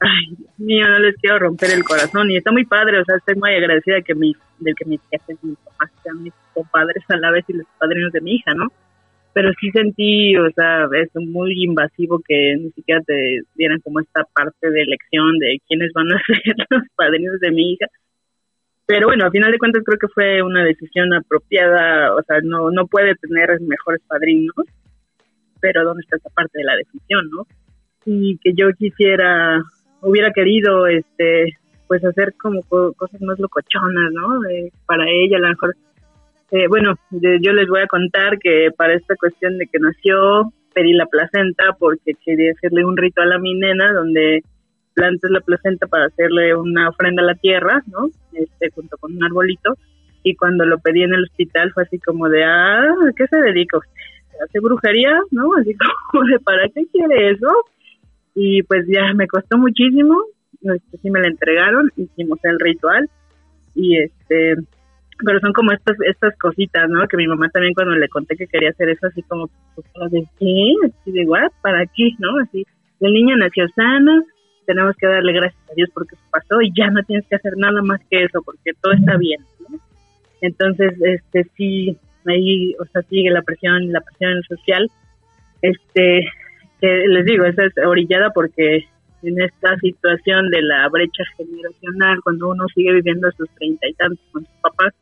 S11: ay, Dios mío, no les quiero romper el corazón. Y está muy padre, o sea, estoy muy agradecida de que mis, de que mis jefes mis papás sean mis compadres a la vez y los padrinos de mi hija, ¿no? Pero sí sentí, o sea, es muy invasivo que ni siquiera te dieran como esta parte de elección de quiénes van a ser los padrinos de mi hija. Pero bueno, a final de cuentas creo que fue una decisión apropiada, o sea, no, no puede tener mejores padrinos, pero ¿dónde está esa parte de la decisión, no? Y que yo quisiera, hubiera querido, este, pues hacer como co- cosas más locochonas, ¿no? Eh, para ella a lo mejor, eh, bueno, yo les voy a contar que para esta cuestión de que nació, pedí la placenta porque quería hacerle un ritual a mi nena donde plantas la placenta para hacerle una ofrenda a la tierra, ¿no? Este, junto con un arbolito. Y cuando lo pedí en el hospital fue así como de, ah, ¿a qué se dedica usted? ¿Hace brujería? ¿No? Así como de, ¿para qué quiere eso? Y pues ya me costó muchísimo. Este, sí me la entregaron, hicimos el ritual. Y este, pero son como estas estas cositas, ¿no? Que mi mamá también cuando le conté que quería hacer eso, así como, pues, ¿de qué? Así de, ¿what? ¿Para qué? ¿No? Así, el niño nació sano, tenemos que darle gracias a Dios porque eso pasó y ya no tienes que hacer nada más que eso porque todo está bien, ¿no? Entonces, este, sí, ahí, o sea, sigue la presión, la presión social, este, que les digo, esa es orillada porque en esta situación de la brecha generacional, cuando uno sigue viviendo a sus treinta y tantos con sus papás,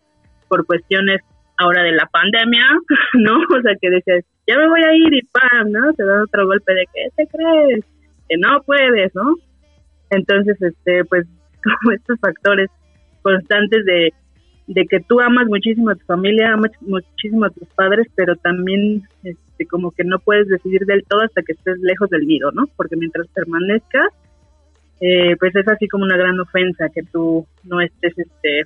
S11: por cuestiones ahora de la pandemia, ¿no? O sea, que dices, ya me voy a ir y ¡pam! ¿no? Te da otro golpe de que te crees, que no puedes, ¿no? Entonces, este, pues, como estos factores constantes de, de que tú amas muchísimo a tu familia, amas muchísimo a tus padres, pero también este, como que no puedes decidir del todo hasta que estés lejos del nido, ¿no? Porque mientras permanezcas, eh, pues es así como una gran ofensa que tú no estés este,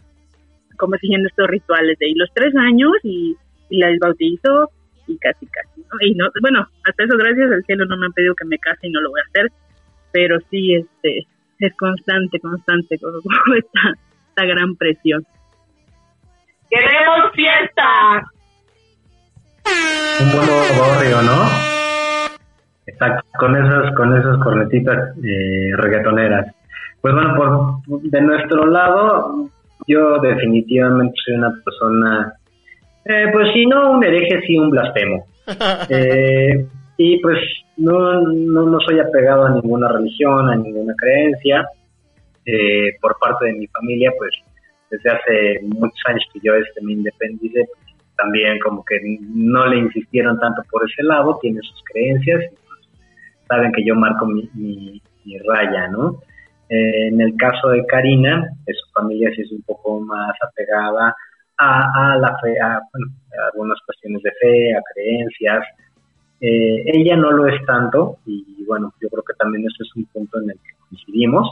S11: como siguiendo estos rituales de y los tres años y, y la bautizo y casi casi ¿no? y no bueno hasta eso gracias al cielo no me han pedido que me case y no lo voy a hacer pero sí este es constante constante con esta, esta gran presión.
S7: Queremos fiesta
S9: un buen barrio no Exacto, con esas con esas cornetitas eh, reggaetoneras. Pues bueno por de nuestro lado yo definitivamente soy una persona, eh, pues si no un hereje, sí un blasfemo. Eh, y pues no, no, no, soy apegado a ninguna religión, a ninguna creencia. Eh, por parte de mi familia, pues desde hace muchos años que yo este, me independicé, pues, también como que no le insistieron tanto por ese lado, tiene sus creencias, y pues, saben que yo marco mi, mi, mi raya, ¿no? Eh, en el caso de Karina, su familia sí es un poco más apegada a, la fe, a, algunas cuestiones de fe, a creencias. Eh, ella no lo es tanto y bueno, yo creo que también eso es un punto en el que coincidimos.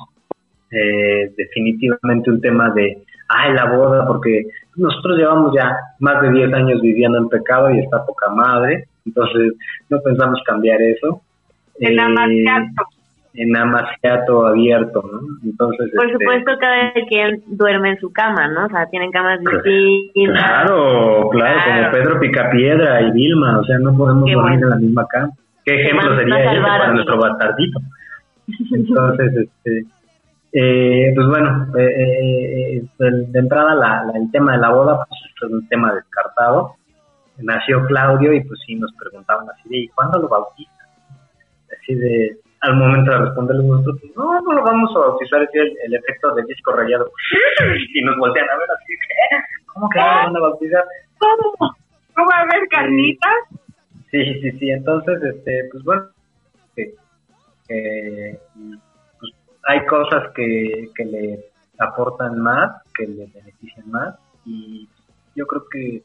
S9: Eh, definitivamente un tema de, ay, la boda, porque nosotros llevamos ya más de 10 años viviendo en pecado y está poca madre, entonces no pensamos cambiar eso.
S7: El
S9: en amasiato abierto, ¿no? Entonces,
S8: por este, supuesto, cada quien duerme en su cama, ¿no? O sea, tienen camas distintas.
S9: Claro, claro, como Pedro Picapiedra y Vilma, o sea, no podemos dormir en la misma cama. ¿Qué ejemplo sería ese para nuestro bastardito? Entonces, este, eh, pues bueno, eh, eh, de entrada la, el tema de la boda, pues es un tema descartado. Nació Claudio y pues sí nos preguntaban así de, ¿y cuándo lo bautizan? Así de, al momento de responderle nosotros, pues, no, no lo vamos a bautizar, es el, efecto del disco rayado. y nos voltean a ver así, ¿cómo que no lo van a bautizar?
S7: ¿Cómo? ¿No va a haber carnitas?
S9: Sí, sí, sí, entonces, este, pues bueno, pues, hay cosas que, que le aportan más, que le benefician más, y yo creo que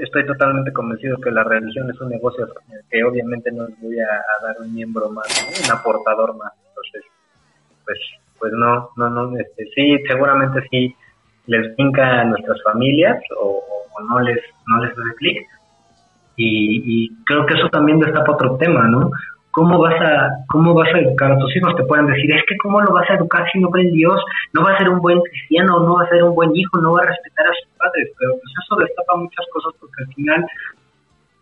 S9: estoy totalmente convencido que la religión es un negocio que obviamente no les voy a, dar un miembro más, un aportador más. Entonces, pues, pues no, no, no, este, sí, seguramente sí les brinca a nuestras familias o, no les, no les da clic. Y, y creo que eso también destapa otro tema, ¿no? ¿Cómo vas a cómo vas a educar a tus hijos? Te pueden decir, es que cómo lo vas a educar si no cree en Dios, no va a ser un buen cristiano, no va a ser un buen hijo, no va a respetar a sus padres, pero pues eso destapa muchas cosas porque al final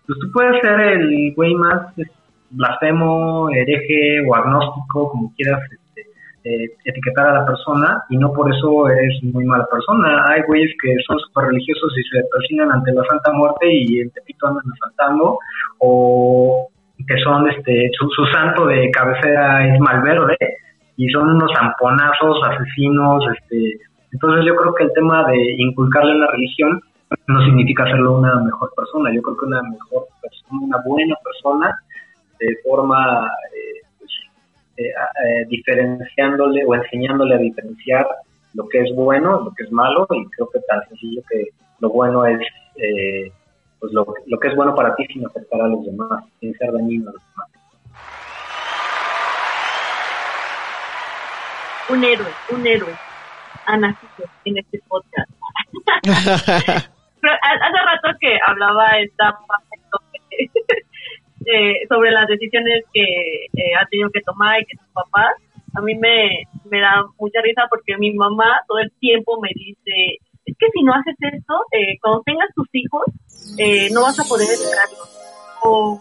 S9: pues tú puedes ser el güey más este, blasfemo, hereje o agnóstico, como quieras este, eh, etiquetar a la persona y no por eso eres muy mala persona. Hay güeyes que son súper religiosos y se persignan ante la Santa Muerte y el Tepito andan asaltando o que son este su, santo de cabecera es Malverde y son unos zamponazos, asesinos, este entonces yo creo que el tema de inculcarle la religión no significa hacerlo una mejor persona, yo creo que una mejor persona, una buena persona de forma eh, pues, eh, eh, diferenciándole o enseñándole a diferenciar lo que es bueno, lo que es malo y creo que tan sencillo que lo bueno es eh, pues lo, lo que es bueno para ti sin afectar a los demás, sin ser dañino a los demás.
S7: Un héroe, un héroe ha nacido en este podcast. hace rato que hablaba esta eh, sobre las decisiones que eh, ha tenido que tomar y que sus papás, a mí me, me da mucha risa porque mi mamá todo el tiempo me dice, es que si no haces esto, eh, cuando tengas tus hijos, eh, no vas a poder educarlos. O,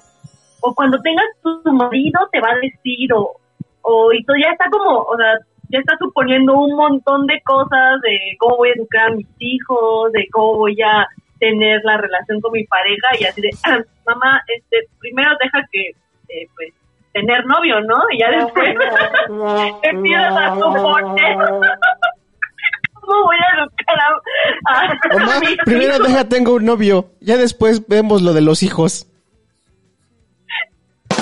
S7: o cuando tengas tu, tu marido, te va a decir, o, o y todo ya está como, o sea, ya está suponiendo un montón de cosas de cómo voy a educar a mis hijos, de cómo voy a tener la relación con mi pareja y así de, "Ah, mamá, este, primero deja que, eh, pues, tener novio, ¿no? Y ya después empiezas a suponer cómo voy a educar a, a
S5: Mamá,
S7: mis
S5: primero
S7: hijos.
S5: deja tengo un novio, ya después vemos lo de los hijos.
S7: Y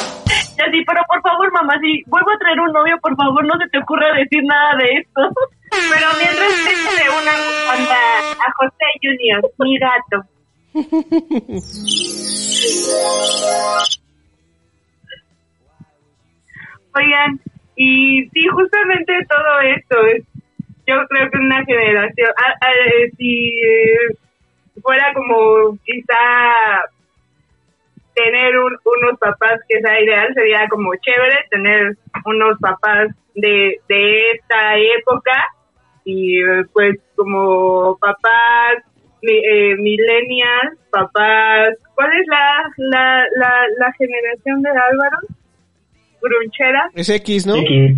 S7: así, pero por favor, mamá, si vuelvo a traer un novio, por favor, no se te ocurra decir nada de esto.
S6: Pero mientras déjale una bufanda a José Junior, mi gato. Oigan, y sí, justamente todo esto es, yo creo que una generación, ah, ah, eh, si eh, fuera como quizá tener un- unos papás que sea ideal, sería como chévere tener unos papás de, de esta época y pues como papás eh, millennials, papás, ¿cuál es la, la, la, la generación de Álvaro? Grunchera,
S5: Es X, ¿no?
S9: X.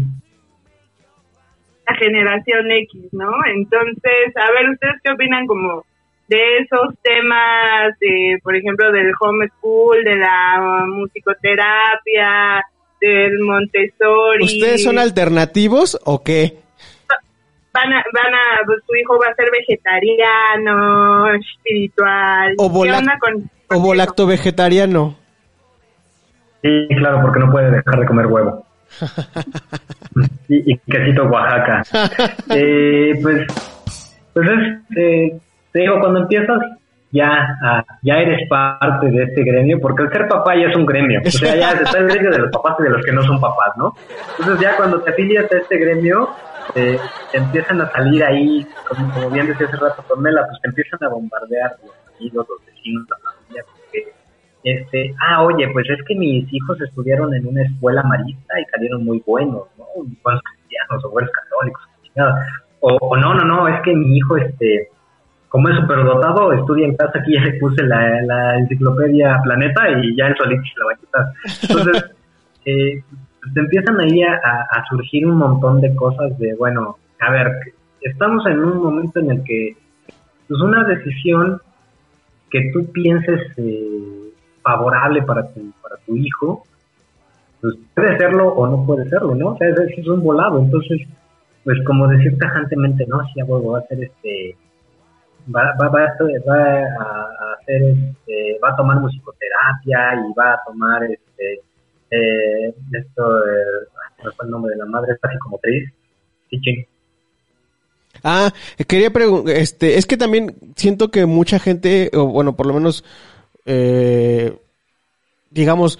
S6: la generación X, ¿no? Entonces, a ver, ¿ustedes qué opinan como de esos temas, de, por ejemplo, del homeschool, de la musicoterapia, del Montessori?
S5: ¿Ustedes son alternativos o qué?
S6: van a, van a, pues, tu hijo va a ser vegetariano, espiritual.
S5: O
S6: ¿Qué
S5: vola-
S6: onda con
S5: ¿O volacto vegetariano?
S9: Sí, claro, porque no puede dejar de comer huevo. y, y quesito Oaxaca. Eh, pues, pues es, eh, te digo, cuando empiezas ya, ya eres parte de este gremio, porque el ser papá ya es un gremio. O sea, ya está el gremio de los papás y de los que no son papás, ¿no? Entonces ya cuando te afilias a este gremio, eh, te empiezan a salir ahí, como, como bien decía hace rato Pamela, pues te empiezan a bombardear los amigos, los vecinos, la este, ah, oye, pues es que mis hijos estudiaron en una escuela marista y salieron muy buenos, ¿no? Buenos cristianos o buenos católicos. O, o no, no, no, es que mi hijo, este, como es superdotado, estudia en casa, aquí ya le puse la, la enciclopedia Planeta y ya el solito se la va a quitar. Entonces, eh, te empiezan ahí a, a- a surgir un montón de cosas de, bueno, a ver, estamos en un momento en el que, pues una decisión que tú pienses eh, favorable para tu, para tu hijo, pues puede serlo o no puede serlo, ¿no? O sea, es, es un volado, entonces, pues como decir tajantemente, no, sí, a huevo, va a hacer este, va, va, va, va a- hacer, este, va a tomar musicoterapia y va a tomar, este, eh, esto, eh, no fue el nombre de la madre, es casi como tres, teaching.
S5: Ah, quería preguntar, este, es que también siento que mucha gente, o bueno, por lo menos, eh, digamos,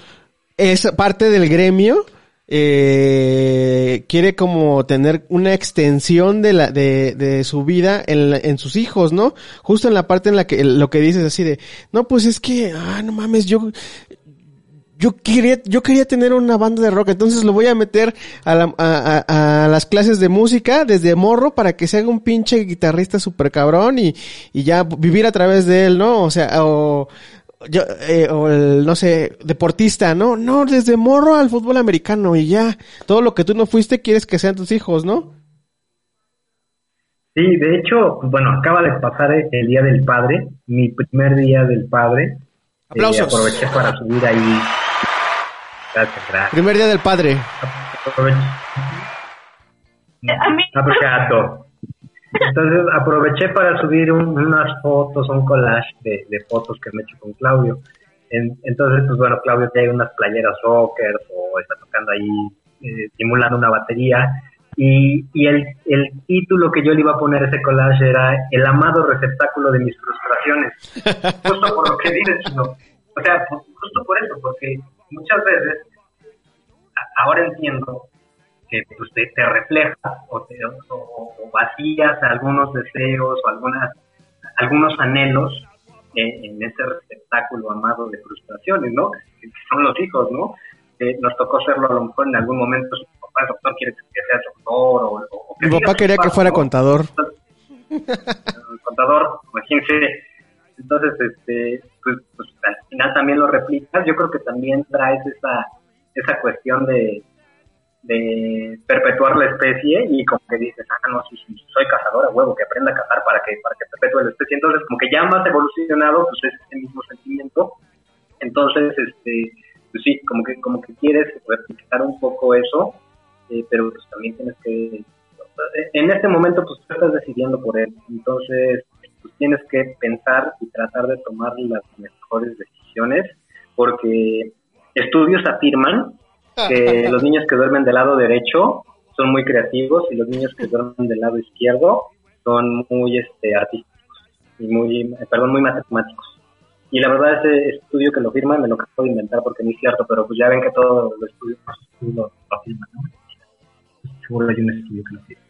S5: es parte del gremio, eh, quiere como tener una extensión de la, de, de su vida en, en sus hijos, ¿no? Justo en la parte en la que, lo que dices así de, no, pues es que, ah, no mames, yo, yo quería, yo quería tener una banda de rock, entonces lo voy a meter a, la- a, a- a las clases de música desde morro para que se haga un pinche guitarrista super cabrón y, y ya vivir a través de él, ¿no? O sea, o, yo, eh, o el, no sé, deportista, ¿no? No, desde morro al fútbol americano y ya, todo lo que tú no fuiste quieres que sean tus hijos, ¿no?
S9: Sí, de hecho, bueno, acaba de pasar el Día del Padre, mi primer Día del Padre.
S5: Aplausos.
S9: Eh, aproveché para subir ahí. Gracias, gracias.
S5: Primer día del padre.
S9: Aproveché.
S7: A mí,
S9: Aprovechato. Entonces aproveché para subir un- unas fotos, un collage de, de fotos que me he hecho con Claudio. En- entonces, pues bueno, Claudio trae unas playeras rocker o está tocando ahí, eh, simulando una batería. Y, y el, el título que yo le iba a poner a ese collage era El amado receptáculo de mis frustraciones. Justo por lo que dices, ¿no? O sea, justo por eso, porque muchas veces, ahora entiendo que pues, te, te refleja o, te- o- o vacías algunos deseos o algunas algunos anhelos en, en ese receptáculo amado de frustraciones, ¿no? Que son los hijos, ¿no? Eh, nos tocó serlo a lo mejor en algún momento, su papá el doctor quiere que seas doctor o, o- que
S5: Mi papá quería que
S9: pasos,
S5: fuera
S9: ¿no?
S5: contador.
S9: El contador imagínense. Entonces, este, pues, pues, al final también lo replicas. Yo creo que también traes esa, esa cuestión de, de perpetuar la especie y como que dices, ah, no, si, soy cazador, a huevo, que aprenda a cazar para que, para que perpetúe la especie. Entonces, como que ya más evolucionado, pues es ese mismo sentimiento. Entonces, este, pues sí, como que, como que quieres replicar un poco eso, eh, pero pues también tienes que, en este momento pues tú estás decidiendo por él, entonces pues tienes que pensar y tratar de tomar las mejores decisiones, porque estudios afirman que los niños que duermen del lado derecho son muy creativos y los niños que duermen del lado izquierdo son muy este, artísticos y muy, perdón, muy matemáticos. Y la verdad ese estudio que lo firma me lo acabo de inventar porque no es cierto, pero pues ya ven que todos los estudios lo, afirman, ¿no? Seguro hay un estudio que lo firma.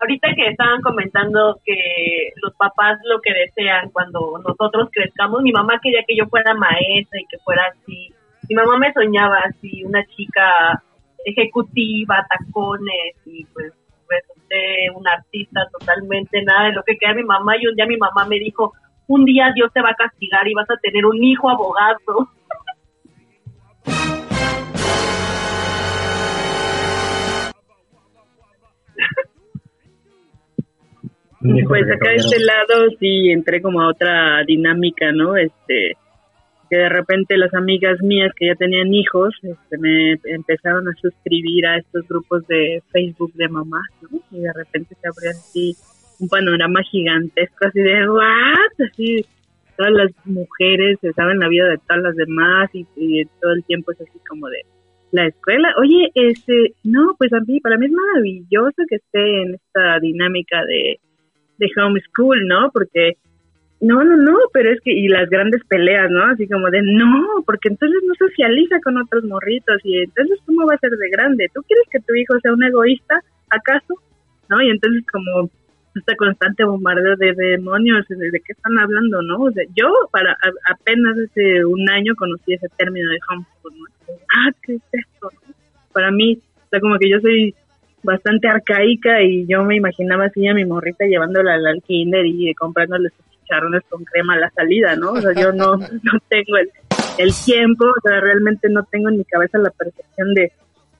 S7: Ahorita que estaban comentando que los papás lo que desean cuando nosotros crezcamos, mi mamá quería que yo fuera maestra y que fuera así. Mi mamá me soñaba así, una chica ejecutiva, tacones y pues resulté una artista totalmente nada de lo que quería mi mamá y un día mi mamá me dijo, un día Dios te va a castigar y vas a tener un hijo abogado.
S11: pues acá de este lado sí entré como a otra dinámica, ¿no? Este, que de repente las amigas mías que ya tenían hijos, este, me empezaron a suscribir a estos grupos de Facebook de mamá, ¿no? Y de repente se abría así un panorama gigantesco así de what así todas las mujeres se saben la vida de todas las demás y, todo el tiempo es así como de la escuela. Oye este no pues a mí para mí es maravilloso que esté en esta dinámica de de homeschool no porque no, no, no, pero es que, y las grandes peleas, ¿no? Así como de, no, porque entonces no socializa con otros morritos y entonces, ¿cómo va a ser de grande? ¿Tú quieres que tu hijo sea un egoísta, acaso? ¿No? Y entonces como este constante bombardeo de demonios, ¿de qué están hablando, no? O sea, yo para apenas hace un año conocí ese término de homeschool. Ah, ¿qué es esto? Para mí, o sea, como que yo soy bastante arcaica y yo me imaginaba así a mi morrita llevándola al kinder y comprándole sus chicharrones con crema a la salida, ¿no? O sea, yo no, no tengo el, el tiempo, o sea, realmente no tengo en mi cabeza la percepción de,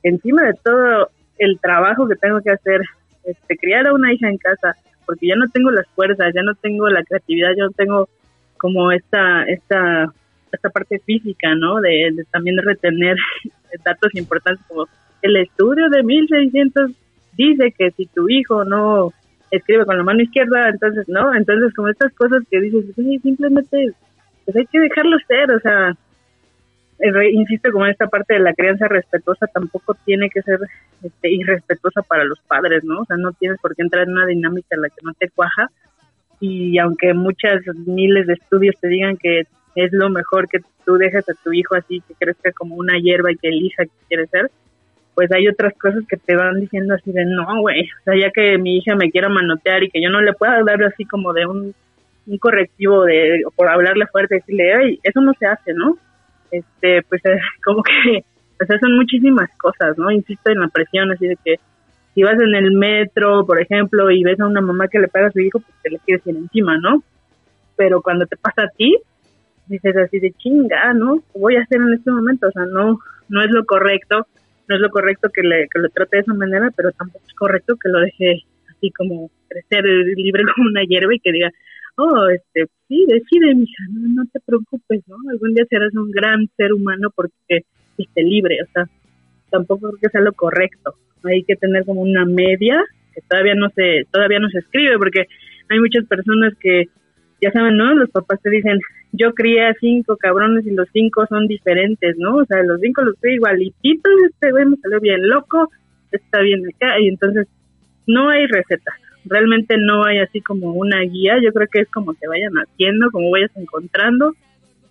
S11: encima de todo el trabajo que tengo que hacer este, criar a una hija en casa, porque ya no tengo las fuerzas, ya no tengo la creatividad, ya no tengo como esta, esta, esta parte física, ¿no? De, también retener datos importantes como el estudio de 1600 dice que si tu hijo no escribe con la mano izquierda, entonces no, entonces como estas cosas que dices, simplemente pues hay que dejarlo ser, o sea, insisto como esta parte de la crianza respetuosa tampoco tiene que ser este, irrespetuosa para los padres, ¿no? O sea, no tienes por qué entrar en una dinámica en la que no te cuaja y aunque muchas miles de estudios te digan que es lo mejor que tú dejes a tu hijo así, que crezca como una hierba y que elija qué quiere ser, pues hay otras cosas que te van diciendo así de no, güey, o sea, ya que mi hija me quiera manotear y que yo no le pueda dar así como de un, un correctivo de por hablarle fuerte, decirle, ay, eso no se hace, ¿no? este, pues es como que, pues son muchísimas cosas, ¿no? Insisto en la presión, así de que si vas en el metro, por ejemplo, y ves a una mamá que le pega a su hijo, pues te le quieres ir encima, ¿no? Pero cuando te pasa a ti, dices así de chinga, ¿no? ¿Qué voy a hacer en este momento? O sea, no, no es lo correcto, no es lo correcto que, le, que lo trate de esa manera, pero tampoco es correcto que lo deje así como crecer libre como una hierba y que diga, oh, este, sí, decide, mija, no, no te preocupes, ¿no? Algún día serás un gran ser humano porque esté libre, o sea, tampoco creo que sea lo correcto. Hay que tener como una media que todavía no se, todavía no se escribe porque hay muchas personas que ya saben, ¿no? Los papás te dicen, yo crié cinco cabrones y los cinco son diferentes, ¿no? O sea, los cinco los crié igualititos, este güey me salió bien loco, está bien acá, y entonces no hay recetas realmente no hay así como una guía, yo creo que es como te vayan haciendo, como vayas encontrando,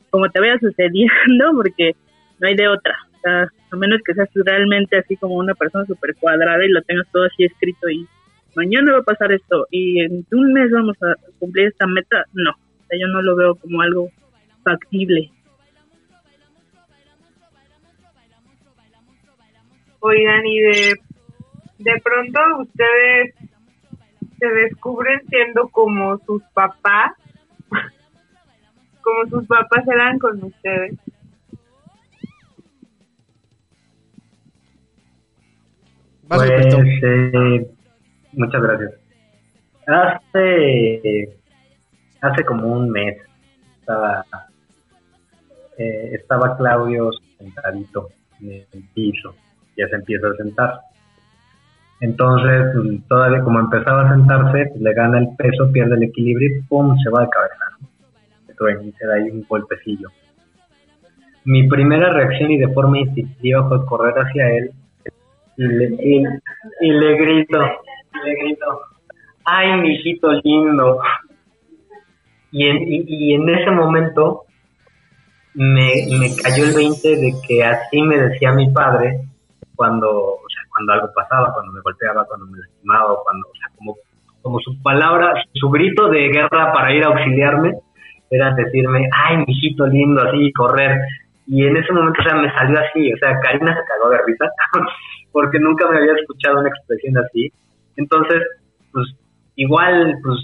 S11: como te vaya sucediendo, porque no hay de otra. O sea, a menos que seas realmente así como una persona súper cuadrada y lo tengas todo así escrito y mañana va a pasar esto y en un mes vamos a cumplir esta meta, no. O sea, yo no lo veo como algo factible.
S6: Oigan, y de, de pronto ustedes se descubren siendo como sus papás, como sus papás eran con ustedes.
S9: Pues, eh, muchas gracias. Hace, hace como un mes estaba, eh, estaba Claudio sentadito en el piso, ya se empieza a sentar. Entonces, todavía como empezaba a sentarse, pues, le gana el peso, pierde el equilibrio y ¡pum! se va de cabeza. y se da ahí un golpecillo. Mi primera reacción y de forma instintiva fue correr hacia él y le, y, y le grito, le grito, ay, mi hijito lindo. Y en, y, en ese momento me, me cayó el 20 de que así me decía mi padre cuando, o sea, cuando algo pasaba, cuando me golpeaba, cuando me lastimaba, cuando, o sea, como, como su palabra, su grito de guerra para ir a auxiliarme era decirme, ay, mi hijito lindo, así, correr. Y en ese momento, o sea, me salió así, o sea, Karina se cagó de risa, porque nunca me había escuchado una expresión así. Entonces, pues, igual, pues,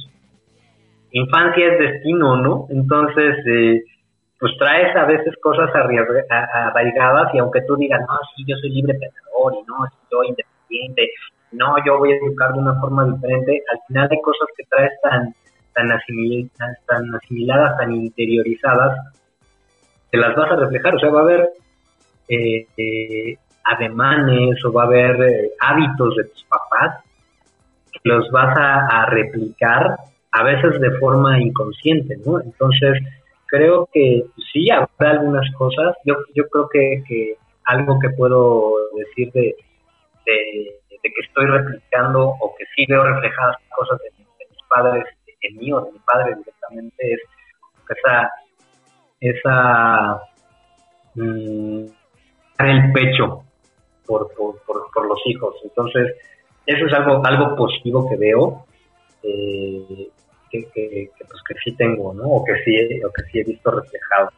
S9: infancia es destino, ¿no? Entonces, eh, pues traes a veces cosas arraigadas y aunque tú digas, no, sí, yo soy libre pensador y no, yo independiente, no, yo voy a educar de una forma diferente, al final hay cosas que traes tan, tan, asimil- tan, asimiladas, tan interiorizadas, que las vas a reflejar, o sea, va a haber eh, eh, ademanes o va a haber eh, hábitos de tus papás los vas a, replicar a veces de forma inconsciente, ¿no? Entonces, creo que sí, habrá algunas cosas. Yo, yo creo que, que algo que puedo decir de, de, que estoy replicando o que sí veo reflejadas cosas de, mis padres, en mí o de mi padre directamente, es esa, esa mm, el pecho por, por, por, por los hijos. Entonces, eso es algo, algo positivo que veo. Eh, que, que, que, pues que sí tengo, ¿no? O que sí, o que sí he visto reflejado.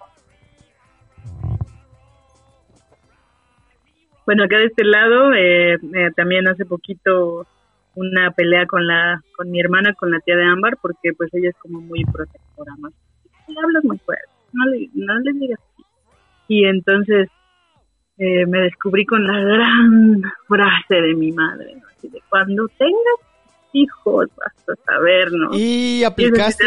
S11: Bueno, acá de este lado, eh, eh, también hace poquito una pelea con la con mi hermana, con la tía de Ámbar, porque pues ella es como muy protectora, más. Le hablas muy fuerte, no le, no le digas. Y entonces eh, me descubrí con la gran frase de mi madre, ¿no? Así de, cuando tengas hijos vas a saber, ¿no?
S5: Y aplicaste.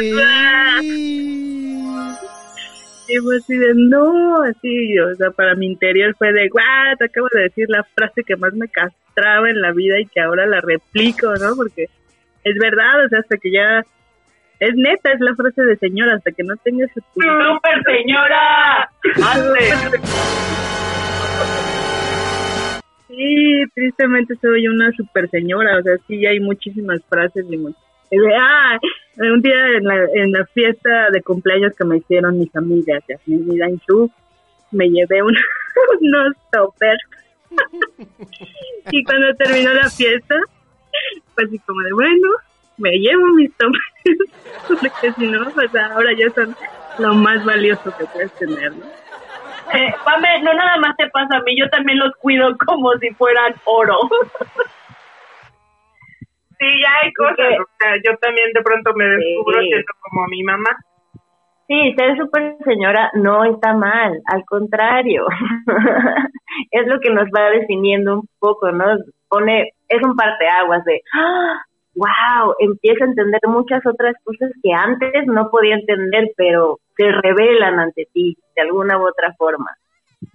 S11: Y fue así de, no, así, o sea, para mi interior fue de, guau, te acabo de decir la frase que más me castraba en la vida y que ahora la replico, ¿no? Porque es verdad, o sea, hasta que ya, es neta, es la frase de señora, hasta que no tengas.
S7: ¡Súper señora! ¡Ande!
S11: Sí, tristemente soy una super señora, o sea, sí hay muchísimas frases y Ah, un día en la, en la fiesta de cumpleaños que me hicieron mis amigas, Yasmin y Dainzú, me llevé un, unos toppers. y cuando terminó la fiesta, pues así como de, bueno, me llevo mis toppers, porque si no, pues ahora ya son lo más valioso que puedes tener, ¿no?
S7: Eh, Pame, no nada más te pasa a mí, yo también los cuido como si fueran oro.
S6: Sí, ya hay cosas. O sea, yo también de pronto me descubro
S8: Sí.
S6: siendo como mi mamá.
S8: Sí, ser súper señora no está mal, al contrario. es lo que nos va definiendo un poco, ¿no? Pone, es un parteaguas de, ¡ah! Wow, empieza a entender muchas otras cosas que antes no podía entender, pero se revelan ante ti de alguna u otra forma.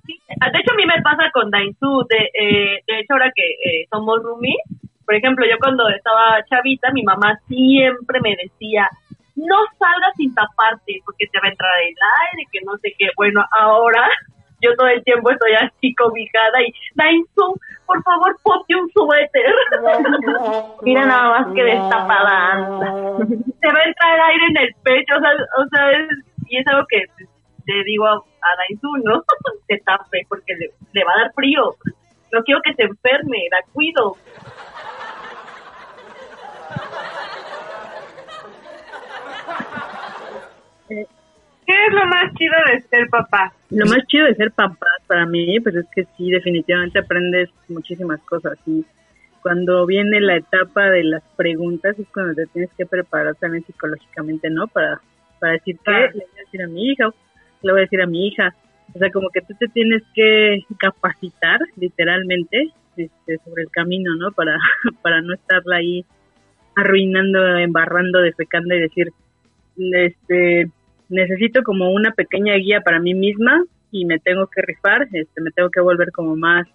S7: De hecho, a mí me pasa con Dainzú. De, eh, de hecho, ahora que eh, somos roomies, por ejemplo, yo cuando estaba chavita, mi mamá siempre me decía, no salgas sin taparte porque te va a entrar el aire, que no sé qué. Bueno, ahora yo todo el tiempo estoy así cobijada y, Dainzú, por favor, ponte un suéter.
S8: Mira nada más que destapada anda.
S7: Te va a entrar aire en el pecho, o sea, o sea es- y es algo que le digo a, a Dainzú, ¿no? Se tape porque le, le va a dar frío. No quiero que se enferme, la cuido.
S6: ¿Qué es lo más chido de ser papá?
S11: Lo más chido de ser papá para mí, pues es que sí, definitivamente aprendes muchísimas cosas. Y cuando viene la etapa de las preguntas es cuando te tienes que preparar también psicológicamente, ¿no? Para, para decir qué le voy a decir a mi hija, le voy a decir a mi hija. O sea, como que tú te tienes que capacitar, literalmente, este, sobre el camino, ¿no? Para, para no estarla ahí arruinando, embarrando, defecando y decir, este, necesito como una pequeña guía para mí misma y me tengo que rifar, este, me tengo que volver como más,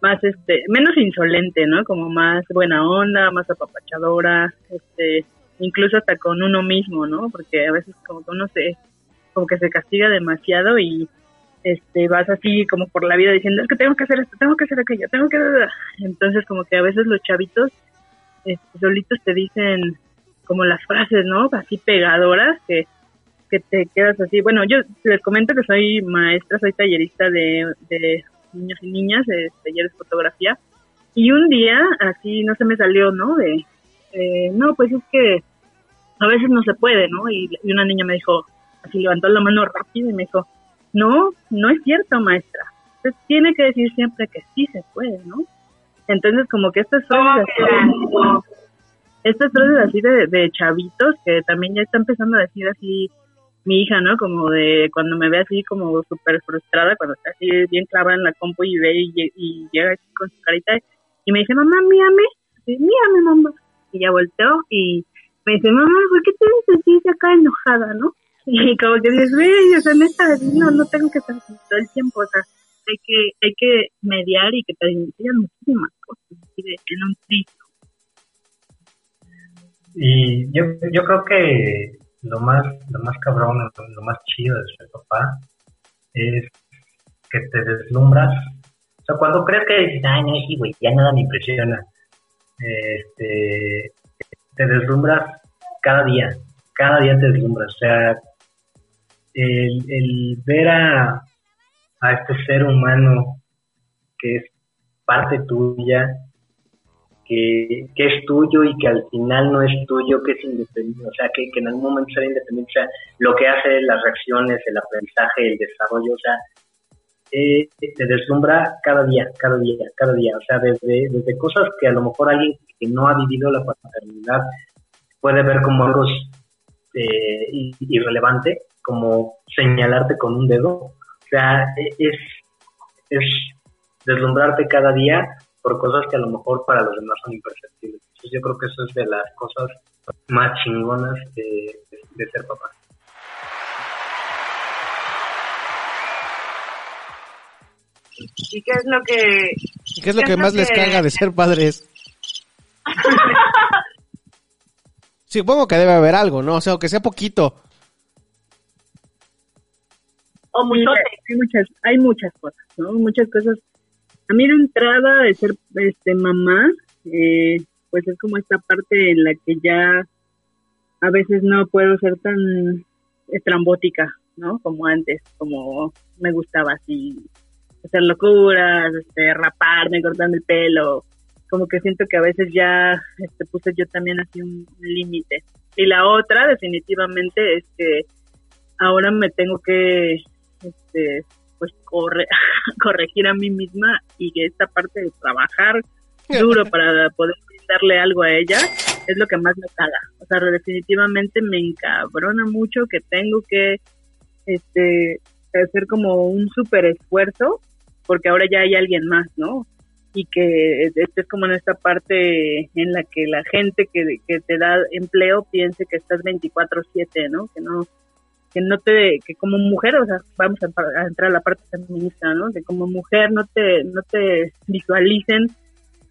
S11: más, este, menos insolente, ¿no? Como más buena onda, más apapachadora, este, incluso hasta con uno mismo, ¿no? Porque a veces como que uno se, como que se castiga demasiado y este vas así como por la vida diciendo es que tengo que hacer esto, tengo que hacer aquello, tengo que entonces como que a veces los chavitos este, solitos te dicen como las frases, ¿no? Así pegadoras que, que te quedas así. Bueno, yo les comento que soy maestra, soy tallerista de, de niños y niñas, de talleres de fotografía. Y un día, así no se me salió, ¿no? De, eh, no, pues es que a veces no se puede, ¿no? Y, y una niña me dijo, así levantó la mano rápido y me dijo, no, no es cierto, maestra. Usted tiene que decir siempre que sí se puede, ¿no? Entonces, como que estas frases así, estas frases así de, de chavitos que también ya está empezando a decir así mi hija, ¿no? Como de cuando me ve así como súper frustrada, cuando está así bien clavada en la compu y ve y, llega así con su carita y me dice, mamá, mírame, mírame, mamá. Y ya volteó y me dice, mamá, ¿por qué te así acá enojada, no? Y como que dices, güey, o sea, neta, no, no tengo que estar todo el tiempo, o sea, hay que, hay que mediar y que te enseñan muchísimas cosas en un triste.
S9: Y yo, yo creo que lo más, lo más cabrón, lo, más chido de ser papá es que te deslumbras. O sea, cuando crees que dices, ay, no, sí, güey, ya nada me impresiona, este, te deslumbras cada día, cada día te deslumbras. O sea, el, el ver a, a este ser humano que es parte tuya, que, que, es tuyo y que al final no es tuyo, que es independiente, o sea, que, en algún momento será independiente, o sea, lo que hace las reacciones, el aprendizaje, el desarrollo, o sea, eh, te deslumbra cada día, cada día, cada día, o sea, desde, desde cosas que a lo mejor alguien que no ha vivido la paternidad puede ver como algo eh, irrelevante, como señalarte con un dedo, o sea, es, es deslumbrarte cada día por cosas que a lo mejor para los demás son imperceptibles. Entonces yo creo que eso es de las cosas más chingonas de, de, ser papá.
S6: ¿Y qué es lo que...
S5: ¿Y qué es lo que más les caga de ser padres? Supongo que debe haber algo, ¿no? O sea, aunque sea poquito.
S11: O hay muchas, hay muchas cosas, ¿no? Muchas cosas a mí de entrada de ser este mamá, eh, pues es como esta parte en la que ya a veces no puedo ser tan estrambótica, ¿no? Como antes, como me gustaba así hacer locuras, este, raparme, cortando el pelo, como que siento que a veces ya este, puse yo también así un límite. Y la otra definitivamente es que ahora me tengo que este, pues corre, corregir a mí misma y que esta parte de trabajar duro para poder darle algo a ella es lo que más me caga. O sea, definitivamente me encabrona mucho que tengo que este hacer como un súper esfuerzo porque ahora ya hay alguien más, ¿no? Y que este es como en esta parte en la que la gente que, que te da empleo piense que estás 24/7, ¿no? Que no que no te, que como mujer, o sea, vamos a, entrar a la parte feminista, ¿no? Que como mujer no te, no te visualicen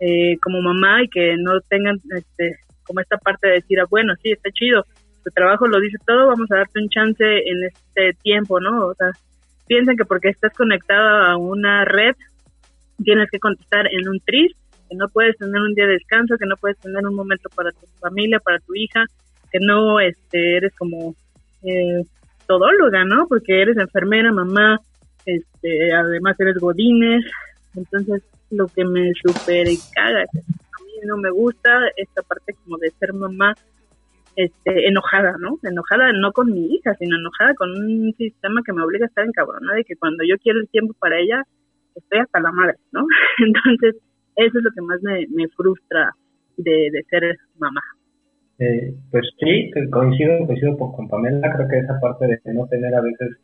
S11: eh, como mamá y que no tengan, este, como esta parte de decir, ah, bueno, sí, está chido, tu trabajo lo dice todo, vamos a darte un chance en este tiempo, ¿no? O sea, piensen que porque estás conectada a una red, tienes que contestar en un tris, que no puedes tener un día de descanso, que no puedes tener un momento para tu familia, para tu hija, que no este, eres como eh, todóloga, ¿no? Porque eres enfermera, mamá, este, además eres godines, entonces lo que me super caga, a mí no me gusta esta parte como de ser mamá este, enojada, ¿no? Enojada no con mi hija, sino enojada con un sistema que me obliga a estar encabronada y que cuando yo quiero el tiempo para ella, estoy hasta la madre, ¿no? Entonces, Eso es lo que más me, me frustra de, de ser mamá.
S9: Eh, pues sí, coincido, coincido con Pamela, creo que esa parte de no tener a veces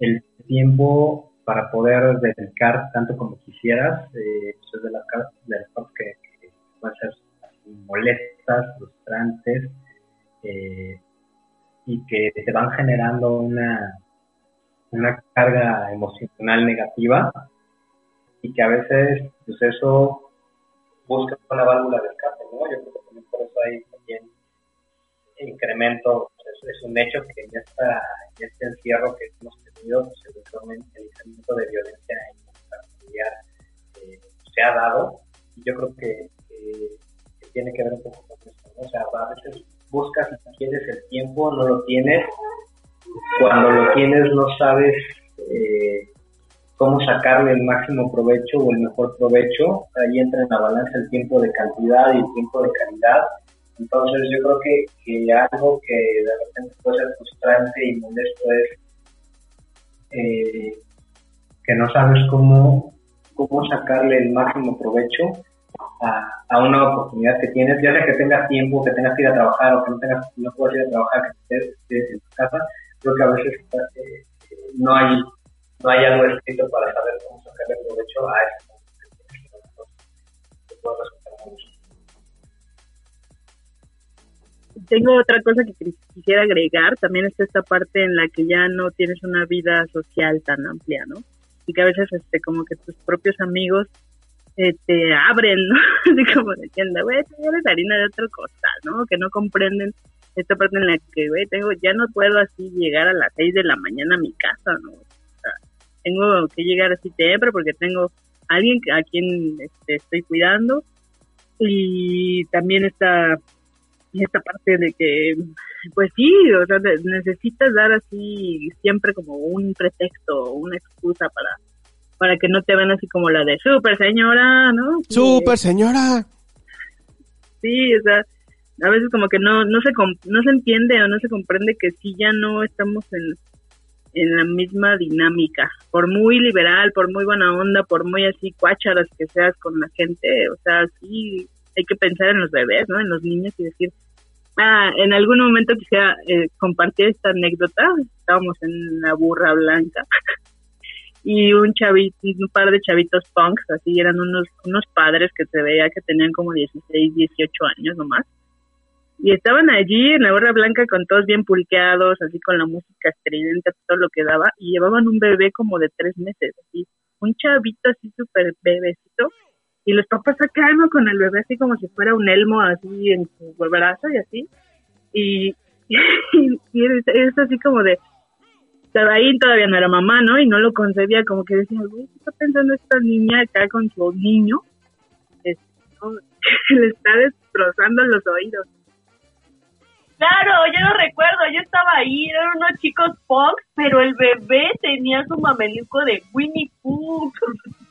S9: el tiempo para poder dedicar tanto como quisieras, eh, pues es de las, de las cosas que, que pueden ser molestas, frustrantes, eh, y que te van generando una, una carga emocional negativa y que a veces pues eso busca una válvula de escape, ¿no? Yo creo que también por eso hay incremento, pues, es, un hecho que en, esta, este encierro que hemos tenido, pues, el incremento de violencia familiar eh, se ha dado. Y yo creo que, tiene que ver un poco con esto. O sea, a veces buscas y quieres el tiempo, no lo tienes, cuando lo tienes no sabes eh, cómo sacarle el máximo provecho o el mejor provecho, ahí entra en la balanza el tiempo de cantidad y el tiempo de calidad, entonces yo creo que, que algo que de repente puede ser frustrante y molesto es eh, que no sabes cómo, cómo sacarle el máximo provecho a, a, una oportunidad que tienes, ya sea que tengas tiempo, que tengas que ir a trabajar o que no tengas, no puedas ir a trabajar, que estés, en tu casa, creo que a veces eh, no hay no hay algo escrito para saber cómo sacarle provecho a eso.
S11: Tengo otra cosa que quisiera agregar, también está esta parte en la que ya no tienes una vida social tan amplia, ¿no? Y que a veces este como que tus propios amigos eh, te abren, ¿no? Así como diciendo, güey, tú eres harina de otra cosa, ¿no? Que no comprenden esta parte en la que, güey, tengo, ya no puedo así llegar a las seis de la mañana a mi casa, ¿no? O sea, tengo que llegar así siempre porque tengo alguien a quien este, estoy cuidando y también está esta parte de que, pues sí, o sea, necesitas dar así siempre como un pretexto, una excusa para para que no te vean así como la de super señora, ¿no?
S5: Super señora.
S11: Sí, o sea, a veces como que no no se no se entiende o no se comprende que si ya no estamos en en la misma dinámica, por muy liberal, por muy buena onda, por muy así cuácharas que seas con la gente, o sea, sí hay que pensar en los bebés, ¿no? En los niños y decir, ah, en algún momento quisiera eh, compartir esta anécdota, estábamos en la burra blanca y un chavito, un par de chavitos punks, así eran unos, unos padres que se veía que tenían como 16, 18 años nomás. Y estaban allí en la borra blanca con todos bien pulqueados, así con la música estridente, todo lo que daba, y llevaban un bebé como de tres meses, así, un chavito así súper bebecito, y los papás acá con el bebé así como si fuera un elmo así en su brazo y así, y, es así como de, ahí todavía no era mamá, ¿no? Y no lo concebía, como que decía, ¿qué está pensando esta niña acá con su niño? Es, Le está destrozando los oídos.
S7: Claro, yo lo recuerdo, yo estaba ahí, eran unos chicos Fox, pero el bebé tenía su mameluco de Winnie Pooh.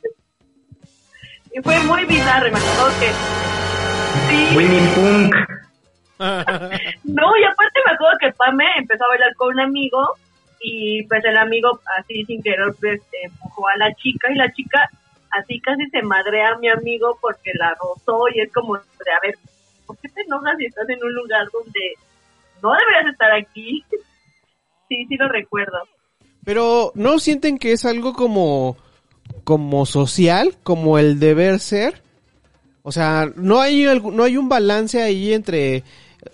S7: y fue muy bizarro, me acuerdo que...
S9: Sí. Winnie Pooh.
S7: no, y aparte me acuerdo que Pame empezó a bailar con un amigo y pues el amigo así sin querer pues, empujó a la chica y la chica así casi se madrea a mi amigo porque la rozó y es como de a ver ¿por qué te enojas si estás en un lugar donde no deberías estar aquí? sí, sí lo recuerdo.
S5: Pero ¿no sienten que es algo como como social, como el deber ser? O sea, no hay no hay un balance ahí entre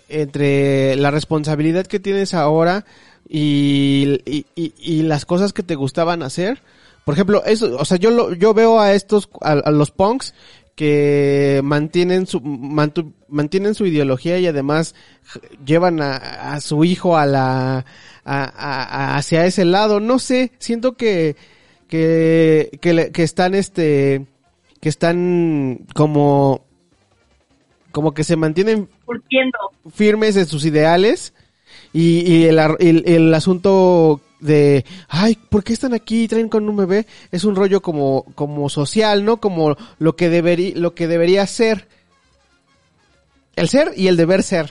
S5: entre la responsabilidad que tienes ahora y, y, y, las cosas que te gustaban hacer. Por ejemplo, eso, o sea, yo lo, yo veo a estos, a, los punks que mantienen su, mantienen su ideología y además llevan a, a su hijo a la, a, hacia ese lado. No sé, siento que, que, que, que están este, que están como, como que se mantienen firmes en sus ideales y, el, el, asunto de, ay, ¿por qué están aquí y traen con un bebé? Es un rollo como, como social, ¿no? Como lo que debería, lo que debería ser. El ser y el deber ser.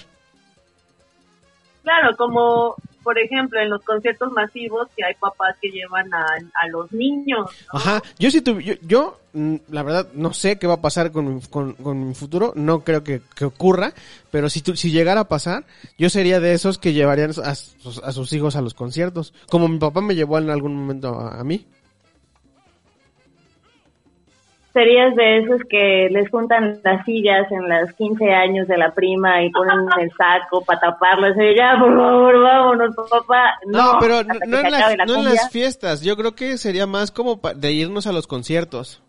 S7: Claro, como por ejemplo, en los conciertos masivos que hay papás que llevan a, a los niños.
S5: Ajá, yo sí tuve, yo, yo, mm, la verdad no sé qué va a pasar con, con, con mi futuro, no creo que, que ocurra, pero si, tu- si llegara a pasar, yo sería de esos que llevarían a, a sus hijos a los conciertos, como mi papá me llevó en algún momento a, a mí.
S8: Serías de esos que les juntan las sillas en los 15 años de la prima y ponen el saco para taparlo. Así, ya, por favor, vámonos, papá.
S5: No, pero no,
S8: que
S5: no
S8: se
S5: en,
S8: acabe
S5: las,
S8: la
S5: no en las fiestas, yo creo que sería más como de irnos a los conciertos.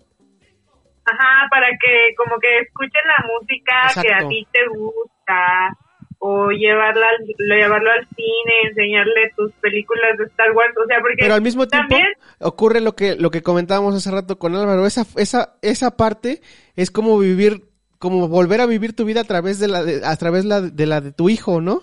S6: Ajá, para que como que escuchen la música que a ti te gusta o llevarla al- llevarlo al cine, enseñarle tus películas de Star Wars, o sea, porque
S5: Pero al mismo tiempo
S6: también
S5: ocurre lo que lo que comentábamos hace rato con Álvaro, esa esa esa parte es como vivir como volver a vivir tu vida a través de la de, a través la, de la de tu hijo, ¿no?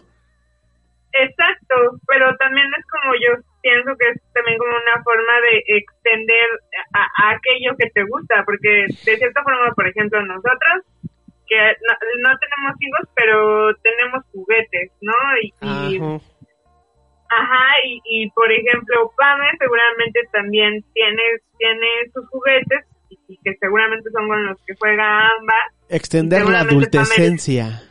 S6: Exacto, pero también es como yo pienso que es también como una forma de extender a, a aquello que te gusta, porque de cierta forma, por ejemplo, nosotros que no, no tenemos hijos, pero tenemos juguetes, ¿no? Y,
S5: Ajá.
S6: Ajá, y, y por ejemplo, Pame seguramente también tiene, tiene sus juguetes y, que seguramente son con los que juega ambas.
S5: Extender la adultecencia.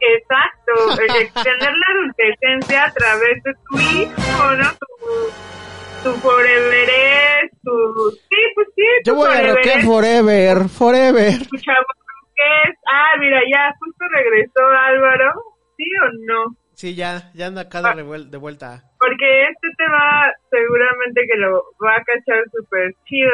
S6: Exacto, extender la adultecencia a través de tu hijo, ¿no? Tu, tu forever es, tu... Sí, pues sí, tu
S5: Yo voy a
S6: forever es,
S5: forever, forever.
S6: tu chavo que es. Ah, mira, ya justo regresó Álvaro, ¿sí o no?
S5: Sí, ya ya anda acá de, revuel- de vuelta.
S6: Porque este tema seguramente que lo va a cachar súper chido,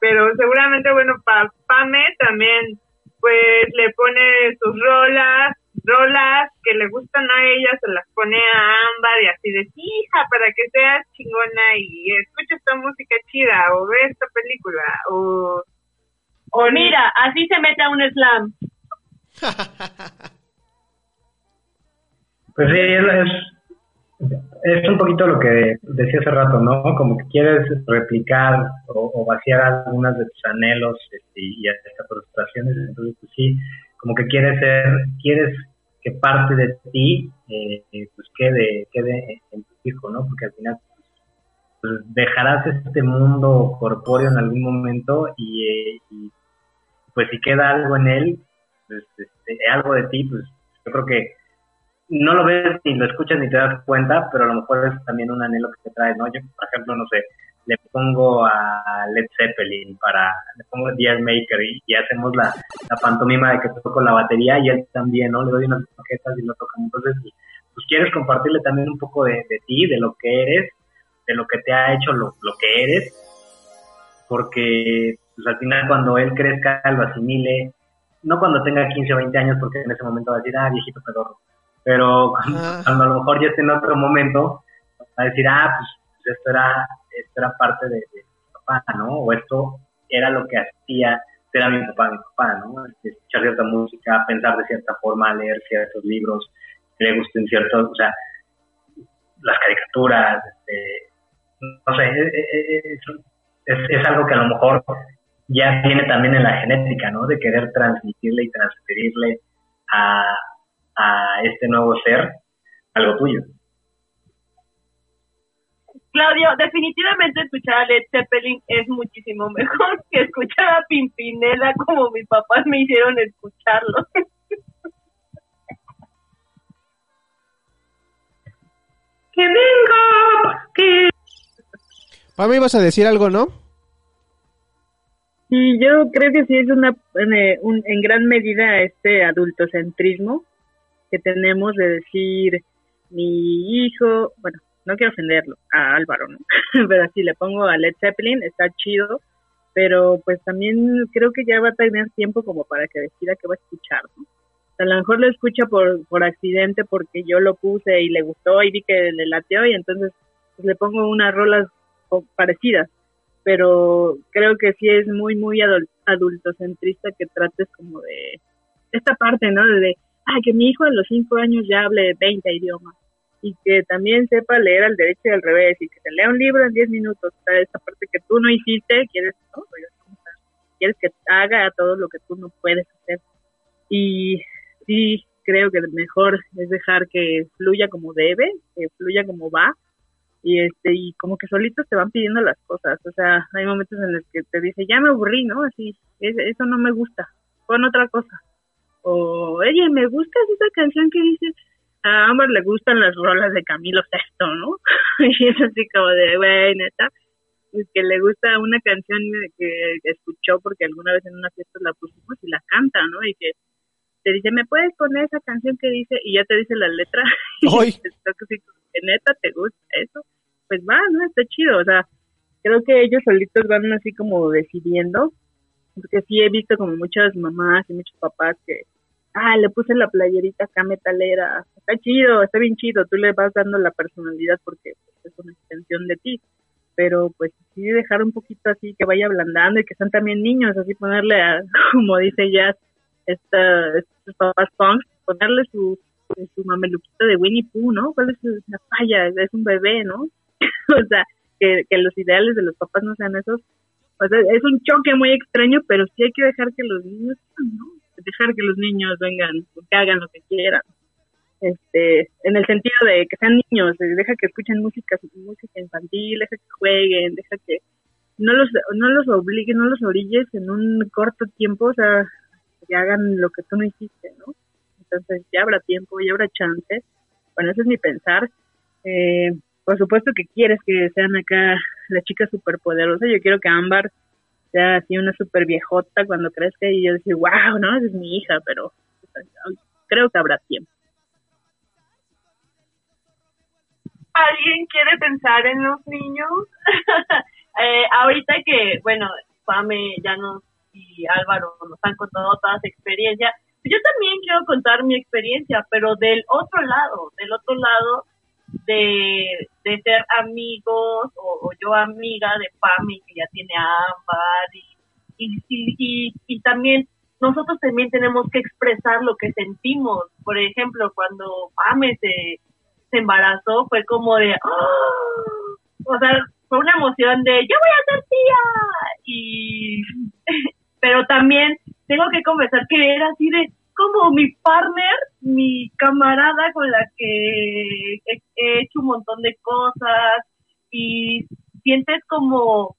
S6: pero seguramente, bueno, para Pame también, pues le pone sus rolas, rolas que le gustan a ella, se las pone a Ámbar y así de, hija, para que seas chingona y escucha esta música chida, o ve esta película, o...
S7: O mira, así se mete a un slam.
S9: Pues sí, es, es, un poquito lo que decía hace rato, ¿no? Como que quieres replicar o, o vaciar algunas de tus anhelos este, y hasta frustraciones, entonces pues sí, como que quieres ser, quieres que parte de ti eh, pues quede, quede en tu hijo, ¿no? Porque al final pues, dejarás este mundo corpóreo en algún momento y, eh, y, pues si queda algo en él, pues, este, algo de ti, pues yo creo que no lo ves ni lo escuchas ni te das cuenta, pero a lo mejor es también un anhelo que te trae, ¿no? Yo, por ejemplo, no sé, le pongo a Led Zeppelin para, le pongo a Dear Maker y, y hacemos la, la pantomima de que toco la batería y él también, ¿no? Le doy unas maquetas y lo tocamos. Entonces, pues quieres compartirle también un poco de, de ti, de lo que eres, de lo que te ha hecho lo, lo que eres, porque pues al final cuando él crezca, lo asimile, no cuando tenga 15 o 20 años, porque en ese momento va a decir, ah, viejito pedorro, pero cuando,
S5: Ah.
S9: cuando a lo mejor ya esté en otro momento, va a decir, ah, pues, pues esto era, esto era parte de, de mi papá, ¿no? O esto era lo que hacía ser a mi papá, mi papá, ¿no? Escuchar cierta música, pensar de cierta forma, leer ciertos libros, que le gusten ciertos, o sea, las caricaturas, este, no sé, es, es, es- es algo que a lo mejor ya viene también en la genética, ¿no? De querer transmitirle y transferirle a, a este nuevo ser algo tuyo.
S7: Claudio, definitivamente escuchar a Led Zeppelin es muchísimo mejor que escuchar a Pimpinela como mis papás me hicieron escucharlo.
S6: ¡Que vengo! ¡Que
S5: Pame, ibas a decir algo, ¿no?
S11: Sí, yo creo que sí es una, eh, un- en gran medida este adultocentrismo que tenemos de decir mi hijo, bueno, no quiero ofenderlo a Álvaro, pero si le pongo a Led Zeppelin, está chido, pero pues también creo que ya va a tener tiempo como para que decida que va a escuchar, ¿no? A lo mejor lo escucha por, por accidente porque yo lo puse y le gustó y vi que le lateó y entonces pues, le pongo unas rolas parecidas pero creo que sí es muy, muy adul- adultocentrista que trates como de esta parte, ¿no? De, ah, que mi hijo a los cinco años ya hable 20 idiomas y que también sepa leer al derecho y al revés y que se lea un libro en 10 minutos. Esta parte que tú no hiciste, quieres, ¿no? O sea, quieres que haga todo lo que tú no puedes hacer. Y sí, creo que mejor es dejar que fluya como debe, que fluya como va y este y como que solitos te van pidiendo las cosas, o sea, hay momentos en los que te dice, "Ya me aburrí", ¿no? Así, eso no me gusta. Pon otra cosa. O, "Oye, me gusta esa canción que dice a Amber le gustan las rolas de Camilo Sesto, ¿no? y es así como de, güey, neta, es que le gusta una canción que, escuchó porque alguna vez en una fiesta la pusimos y la canta, ¿no? Y que te dice, ¿me puedes poner esa canción que dice? Y ya te dice la letra.
S5: ¡Ay!
S11: y neta te gusta eso, pues va, ¿no? Está chido, o sea, creo que ellos solitos van así como decidiendo, porque sí he visto como muchas mamás y muchos papás que ah, le puse la playerita acá metalera, está chido, está bien chido, tú le vas dando la personalidad porque pues, es una extensión de ti, pero pues sí dejar un poquito así que vaya ablandando y que sean también niños, así ponerle, a, como dice ya esta, estos papás punks, ponerle su, su mameluquito de Winnie Pooh, ¿no? ¿Cuál es la falla? Es un bebé, ¿no? o sea, que, que los ideales de los papás no sean esos. O sea, es un choque muy extraño, pero sí hay que dejar que los niños, ¿no? dejar que los niños vengan, que hagan lo que quieran. Este, en el sentido de que sean niños, deja que escuchen música, música infantil, deja que jueguen, deja que no los, no los obligues, no los orilles en un corto tiempo, o sea, que hagan lo que tú no hiciste, ¿no? Entonces ya habrá tiempo, ya habrá chance. Bueno, ese es mi pensar. Eh, por supuesto que quieres que sean acá la chica superpoderosa. Yo quiero que Ámbar sea así una super viejota cuando crezca y yo decir, wow, no, es mi hija, pero creo que habrá tiempo.
S7: ¿Alguien quiere pensar en los niños? eh, ahorita que, bueno, Pame ya nos y Álvaro nos han contado toda su experiencia, yo también quiero contar mi experiencia, pero del otro lado, del otro lado de, de ser amigos o, yo amiga de Pami que ya tiene Ámbar y, y, y, y, también nosotros también tenemos que expresar lo que sentimos. Por ejemplo, cuando Pame se, se embarazó fue como de, ¡ah! o sea, fue una emoción de, yo voy a ser tía. Y, pero también tengo que confesar que era así de, como mi partner, mi camarada con la que he, hecho un montón de cosas y sientes como,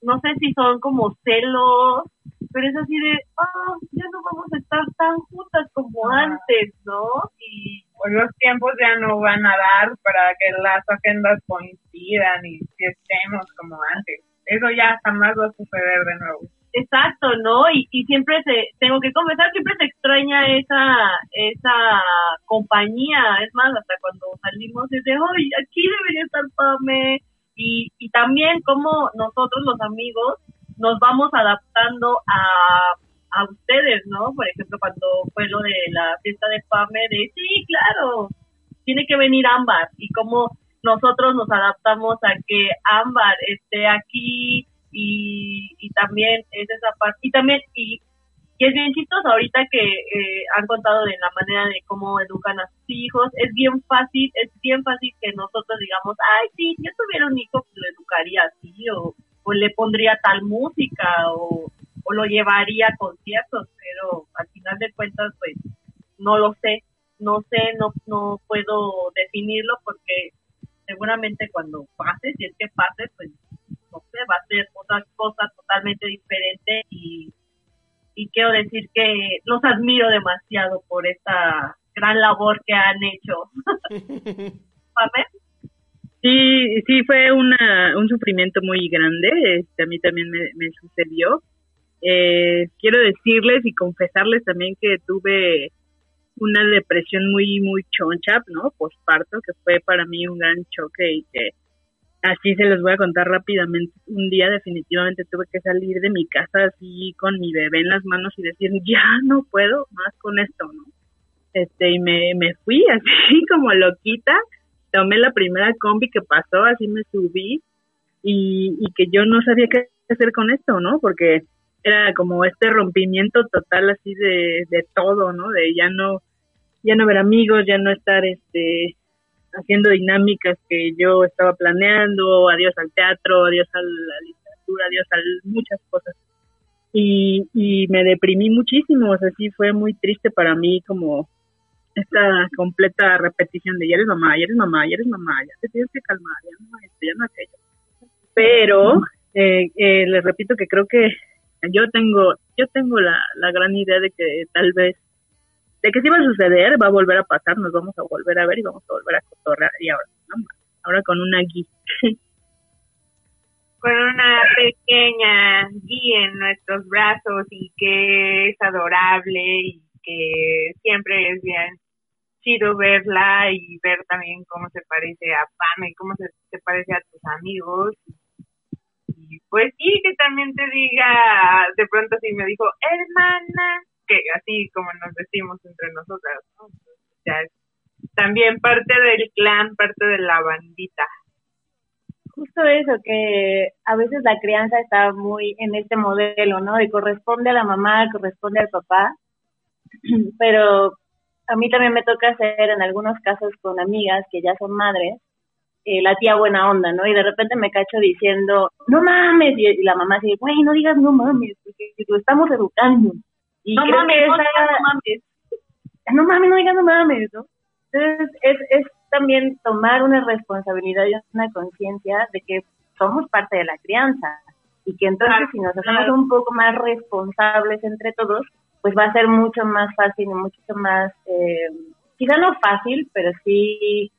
S7: no sé si son como celos, pero es así de, ah, ya no vamos a estar tan juntas como antes, ¿no? Y
S6: pues los tiempos ya no van a dar para que las agendas coincidan y que estemos como antes. Eso ya jamás va a suceder de nuevo.
S7: Exacto, ¿no? Y, y siempre se, tengo que confesar, siempre se extraña esa, esa compañía. Es más, hasta cuando salimos es de, ¡ay, aquí debería estar Pame! Y, y también como nosotros los amigos nos vamos adaptando a, a ustedes, ¿no? Por ejemplo, cuando fue lo de la fiesta de Pame, de, sí, claro, tiene que venir Ámbar. Y como nosotros nos adaptamos a que Ámbar esté aquí, y, y también es esa parte, y también, y, y es bien chistoso ahorita que eh, han contado de la manera de cómo educan a sus hijos, es bien fácil, es bien fácil que nosotros digamos, ay, sí, si yo tuviera un hijo, pues lo educaría así, o, le pondría tal música, o, o lo llevaría a conciertos, pero al final de cuentas, pues, no lo sé, no sé, no, no puedo definirlo porque seguramente cuando pase, si es que pase, pues va a ser otra cosa totalmente diferente y, y quiero decir que los admiro demasiado por esta gran labor que han hecho.
S11: Sí, sí, fue una, un sufrimiento muy grande, este, a mí también me, me sucedió. Eh, quiero decirles y confesarles también que tuve una depresión muy, muy choncha, ¿no? Postparto, que fue para mí un gran choque y que Así se los voy a contar rápidamente. Un día definitivamente tuve que salir de mi casa así con mi bebé en las manos y decir, ya no puedo más con esto, ¿no? Este, y me, me fui así como loquita, tomé la primera combi que pasó, así me subí y, y que yo no sabía qué hacer con esto, ¿no? Porque era como este rompimiento total así de, de todo, ¿no? De ya no, ya no ver amigos, ya no estar este haciendo dinámicas que yo estaba planeando, adiós al teatro, adiós a la literatura, adiós a muchas cosas. y, y me deprimí muchísimo, o sea, sí fue muy triste para mí como esta completa repetición de ya eres mamá, ya eres mamá, ya eres mamá, ya te tienes que calmar, ya no esto, ya no aquello. Pero eh, eh, les repito que creo que yo tengo yo tengo la, la gran idea de que tal vez de que si va a suceder, va a volver a pasar, nos vamos a volver a ver y vamos a volver a cotorrear y ahora, ¿no? ahora con una guía.
S6: con una pequeña guía en nuestros brazos y que es adorable y que siempre es bien chido verla y ver también cómo se parece a Pame, cómo se, se parece a tus amigos. Y pues sí, que también te diga, de pronto sí me dijo, hermana, que así como nos decimos entre nosotras, también parte del clan, parte de la bandita.
S8: Justo eso, que a veces la crianza está muy en este modelo, ¿no? De corresponde a la mamá, corresponde al papá, pero a mí también me toca hacer en algunos casos con amigas que ya son madres, eh, la tía buena onda, ¿no? Y de repente me cacho diciendo, no mames, y, la mamá dice, güey, no digas no mames, porque lo estamos educando. Y
S7: no mames, no
S8: esa-
S7: digas no mames.
S8: no mames, no digas no mames, ¿no? Entonces, es, es también tomar una responsabilidad y una conciencia de que somos parte de la crianza y que entonces
S6: Claro,
S8: si nos hacemos
S6: claro.
S8: un poco más responsables entre todos, pues va a ser mucho más fácil y mucho más, eh, quizá no fácil, pero sí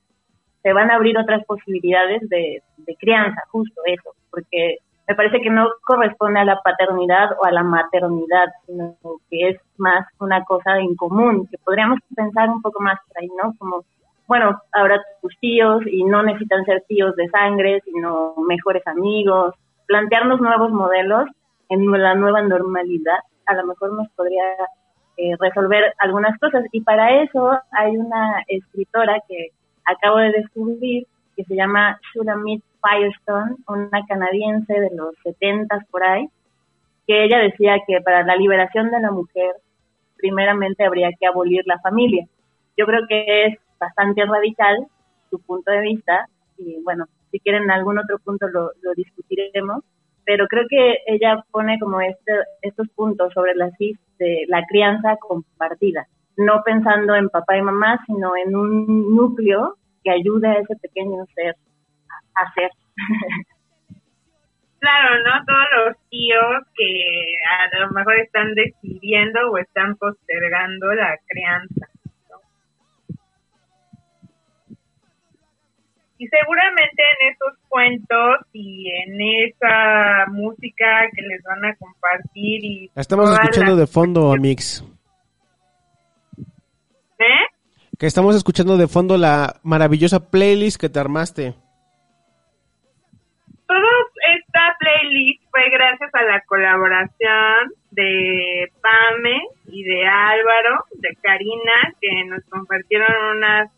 S8: se van a abrir otras posibilidades de, de crianza, justo eso, porque me parece que no corresponde a la paternidad o a la maternidad, sino que es más una cosa en común, que podríamos pensar un poco más por ahí, ¿no? Como, bueno, ahora tus tíos y no necesitan ser tíos de sangre, sino mejores amigos, plantearnos nuevos modelos en la nueva normalidad, a lo mejor nos podría eh, resolver algunas cosas. Y para eso hay una escritora que acabo de descubrir que se llama Shulamit Firestone, una canadiense de los 70 por ahí, que ella decía que para la liberación de la mujer, primeramente habría que abolir la familia. Yo creo que es bastante radical su punto de vista y bueno, si quieren algún otro punto lo, discutiremos, pero creo que ella pone como este, estos puntos sobre la de la crianza compartida, no pensando en papá y mamá, sino en un núcleo que ayude a ese pequeño ser a hacer.
S6: Claro, ¿no? Todos los tíos que a lo mejor están decidiendo o están postergando la crianza. ¿no? Y seguramente en esos cuentos y en esa música que les van a compartir y
S5: Estamos escuchando
S6: las-
S5: de fondo, Mix.
S6: ¿Eh?
S5: Estamos escuchando de fondo la maravillosa playlist que te armaste.
S6: Todo esta playlist fue gracias a la colaboración de Pame y de Álvaro, de Karina, que nos compartieron unas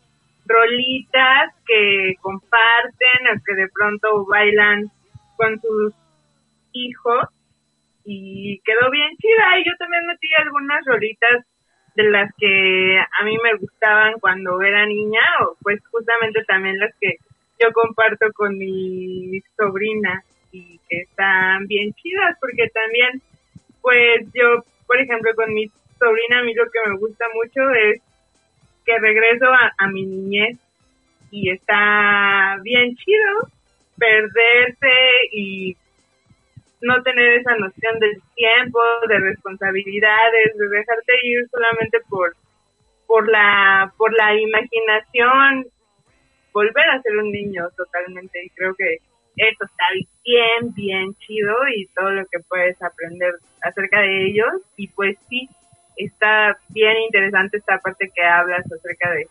S6: rolitas que comparten o que de pronto bailan con sus hijos y quedó bien chida y yo también metí algunas rolitas de las que a mí me gustaban cuando era niña o pues justamente también las que yo comparto con mi sobrina y que están bien chidas porque también pues yo por ejemplo con mi sobrina a mí lo que me gusta mucho es que regreso a, a mi niñez y está bien chido perderse y no tener esa noción del tiempo, de responsabilidades, de dejarte ir solamente por por la por la imaginación, volver a ser un niño totalmente. Y creo que eso está bien bien chido y todo lo que puedes aprender acerca de ellos. Y pues sí está bien interesante esta parte que hablas acerca de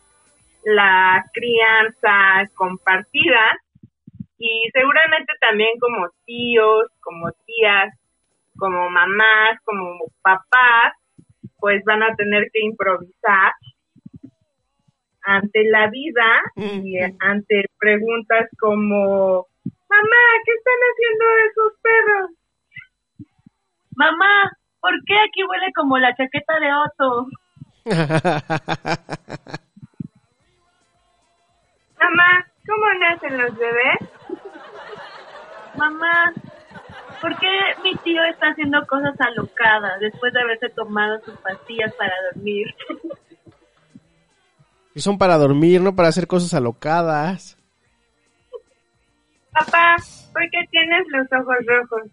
S6: la crianza compartida y seguramente también como tíos, como tías, como mamás, como papás, pues van a tener que improvisar ante la vida y ante preguntas como, mamá, ¿qué están haciendo esos perros?
S7: Mamá, ¿por qué aquí huele como la chaqueta de oso?
S6: Mamá, ¿cómo nacen los bebés?
S7: Mamá, ¿Por qué mi tío está haciendo cosas alocadas después de haberse tomado sus pastillas para dormir?
S5: Y son para dormir, no para hacer cosas alocadas.
S6: Papá, ¿por qué tienes los ojos rojos?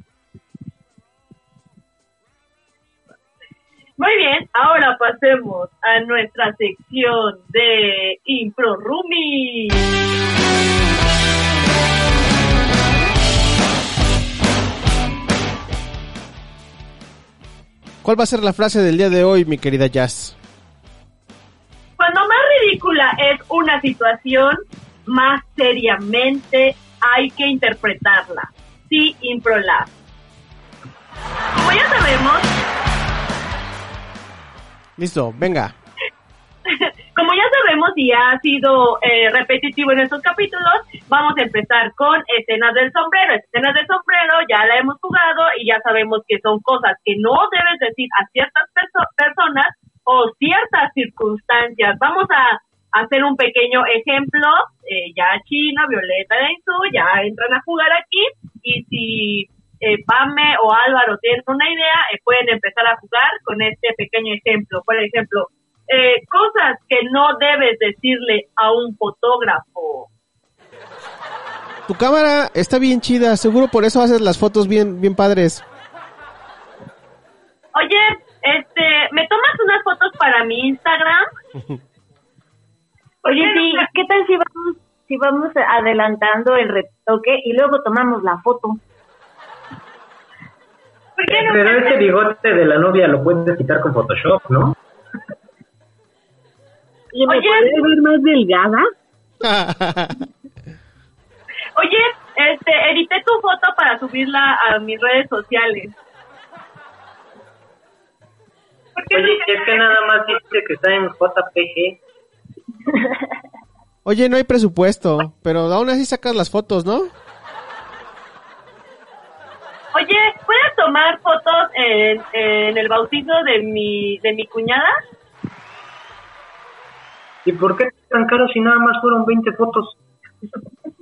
S7: Muy bien, ahora pasemos a nuestra sección de Impro Rumi.
S5: ¿Cuál va a ser la frase del día de hoy, mi querida Jazz?
S7: Cuando más ridícula es una situación, más seriamente hay que interpretarla. Sí, Improlab. Como ya sabemos,
S5: Listo, venga.
S7: como ya sabemos y ha sido eh, repetitivo en estos capítulos, vamos a empezar con escenas del sombrero. Escenas del sombrero ya la hemos jugado y ya sabemos que son cosas que no debes decir a ciertas perso- personas o ciertas circunstancias. Vamos a hacer un pequeño ejemplo. Eh, ya Chino, Violeta y Ensu ya entran a jugar aquí y si eh, Pame o Álvaro tienen una idea, eh, pueden empezar a jugar con este pequeño ejemplo. Por ejemplo, eh, cosas que no debes decirle a un fotógrafo.
S5: Tu cámara está bien chida, seguro por eso haces las fotos bien, bien padres.
S7: Oye, este, ¿me tomas unas fotos para mi Instagram?
S8: Oye, sí, ¿qué tal si vamos, si vamos adelantando el retoque y luego tomamos la foto?
S7: ¿Por qué no
S9: Pero ese bigote de la novia lo puedes quitar con Photoshop, ¿no?
S11: Oye, ¿me
S7: Oye.
S11: podés ver más delgada?
S7: Oye, este, edité tu foto para subirla a mis redes sociales. ¿Por qué
S9: Oye,
S7: no-
S9: es que nada más dice que está en JPG.
S5: Oye, no hay presupuesto, pero aún así sacas las fotos, ¿no?
S7: Oye, ¿puedes tomar fotos en, en el bautizo de mi, de mi cuñada?
S9: ¿Y por qué tan caro si nada más fueron 20 fotos?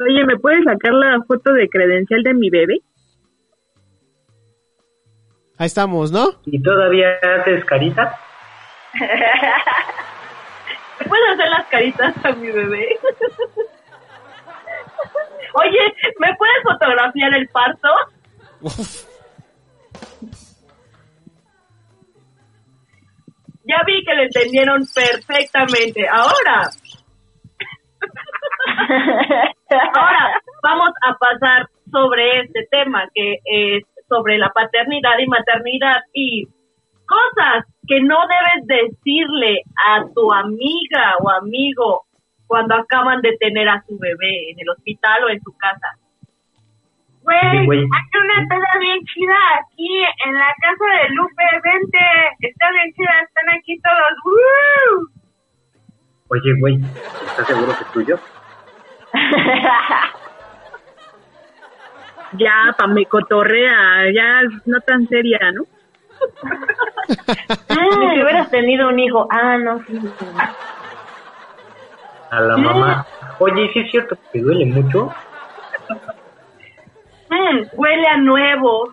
S11: Oye, ¿me puedes sacar la foto de credencial de mi bebé?
S5: Ahí estamos, ¿no?
S9: ¿Y todavía haces caritas?
S7: ¿Me puedes hacer las caritas a mi bebé? Oye, ¿me puedes fotografiar el parto? Ya vi que lo entendieron perfectamente. Ahora, ahora vamos a pasar sobre este tema que es sobre la paternidad y maternidad y cosas que no debes decirle a tu amiga o amigo cuando acaban de tener a su bebé en el hospital o en su casa.
S6: Güey, hay una peda bien chida aquí en la casa de Lupe, vente. Está bien chida, están aquí todos. ¡Woo!
S9: Oye, güey, ¿estás seguro que es tuyo?
S11: Ya, pa' me cotorrea, ya no tan seria, ¿no?
S8: Ah, si hubieras tenido un hijo. Ah, no, sí. sí.
S9: A la mamá. Oye, ¿y sí es cierto que duele mucho?
S7: Mm, huele a nuevo.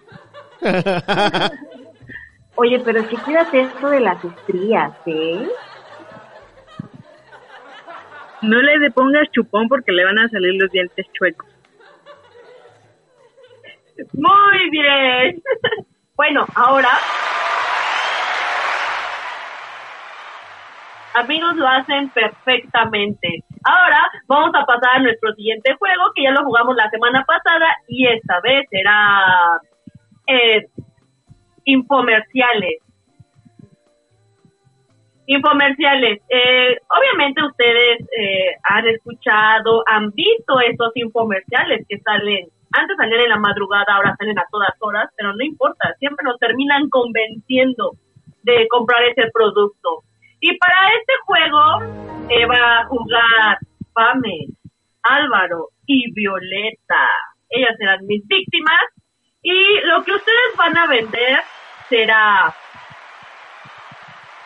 S8: Oye, pero sí cuídate esto de las estrías, ¿eh?
S11: No le pongas chupón porque le van a salir los dientes chuecos.
S7: Muy bien. bueno, ahora. Amigos lo hacen perfectamente. Ahora vamos a pasar a nuestro siguiente juego que ya lo jugamos la semana pasada y esta vez será eh, infomerciales. Infomerciales. Eh, obviamente ustedes eh, han escuchado, han visto estos infomerciales que salen, antes salían en la madrugada, ahora salen a todas horas, pero no importa, siempre nos terminan convenciendo de comprar ese producto. Y para este juego va a jugar Pame, Álvaro y Violeta. Ellas serán mis víctimas y lo que ustedes van a vender será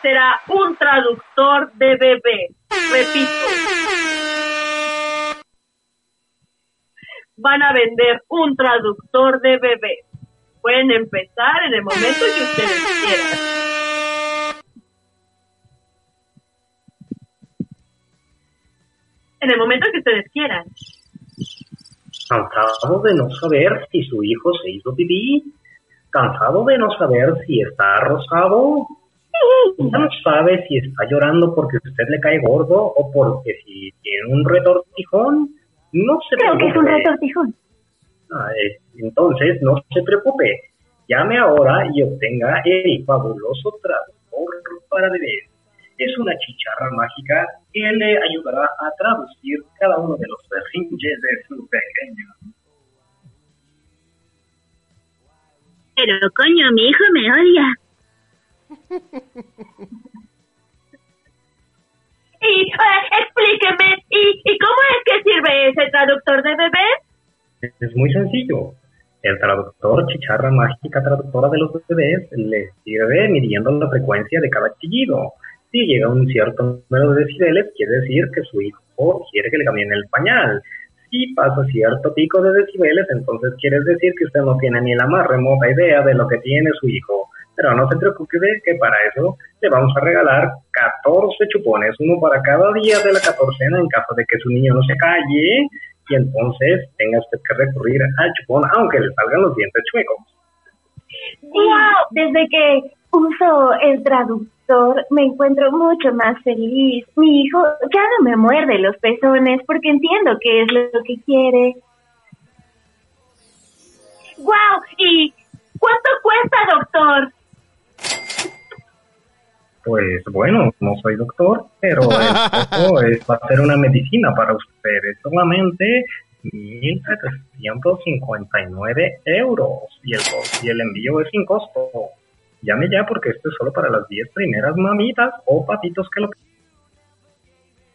S7: será un traductor de bebé. Repito. van a vender un traductor de bebé. Pueden empezar en el momento que ustedes quieran. En el momento que ustedes quieran.
S9: Cansado de no saber si su hijo se hizo pipí. Cansado de no saber si está rosado. Ya no sabe si está llorando porque usted le cae gordo o porque si tiene un retortijón. No se
S8: Creo que es un
S9: preocupe.
S8: retortijón.
S9: Ah, eh, entonces, no se preocupe. Llame ahora y obtenga el fabuloso traductor para bebés. Es una chicharra mágica que le ayudará a traducir cada uno de los berrinches de su pequeño.
S10: Pero coño, mi hijo me odia.
S7: Y eh, explíqueme, ¿y, ¿y cómo es que sirve ese traductor de bebé?
S9: Es muy sencillo. El traductor chicharra mágica traductora de los bebés le sirve midiendo la frecuencia de cada chillido. Si llega un cierto número de decibeles, quiere decir que su hijo quiere que le cambien el pañal. Si pasa cierto pico de decibeles, entonces quiere decir que usted no tiene ni la más remota idea de lo que tiene su hijo. Pero no se preocupe que para eso le vamos a regalar 14 chupones, uno para cada día de la catorcena en caso de que su niño no se calle y entonces tenga usted que recurrir al chupón aunque le salgan los dientes chuecos.
S8: ¡Wow! Desde que uso el traductor me encuentro mucho más feliz. Mi hijo ya no me muerde los pezones porque entiendo qué es lo que quiere.
S7: ¡Wow! ¿Y cuánto cuesta, doctor?
S9: Pues bueno, no soy doctor, pero el costo es, va a ser una medicina para ustedes. Solamente 1.759 euros y el, y el envío es sin costo. Llame ya porque esto es solo para las 10 primeras mamitas o patitos que lo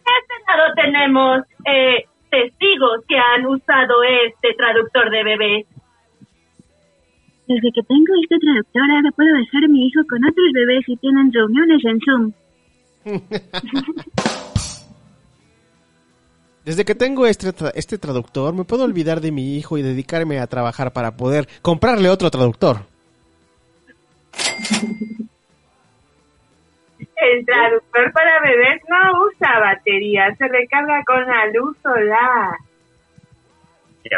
S7: este lado tenemos eh, testigos que han usado este traductor de bebés.
S10: Desde que tengo este traductor ahora puedo besar a mi hijo con otros bebés y tienen reuniones en Zoom.
S5: Desde que tengo este, tra- este traductor, me puedo olvidar de mi hijo y dedicarme a trabajar para poder comprarle otro traductor.
S6: El traductor para bebés no usa batería, se recarga con la luz solar.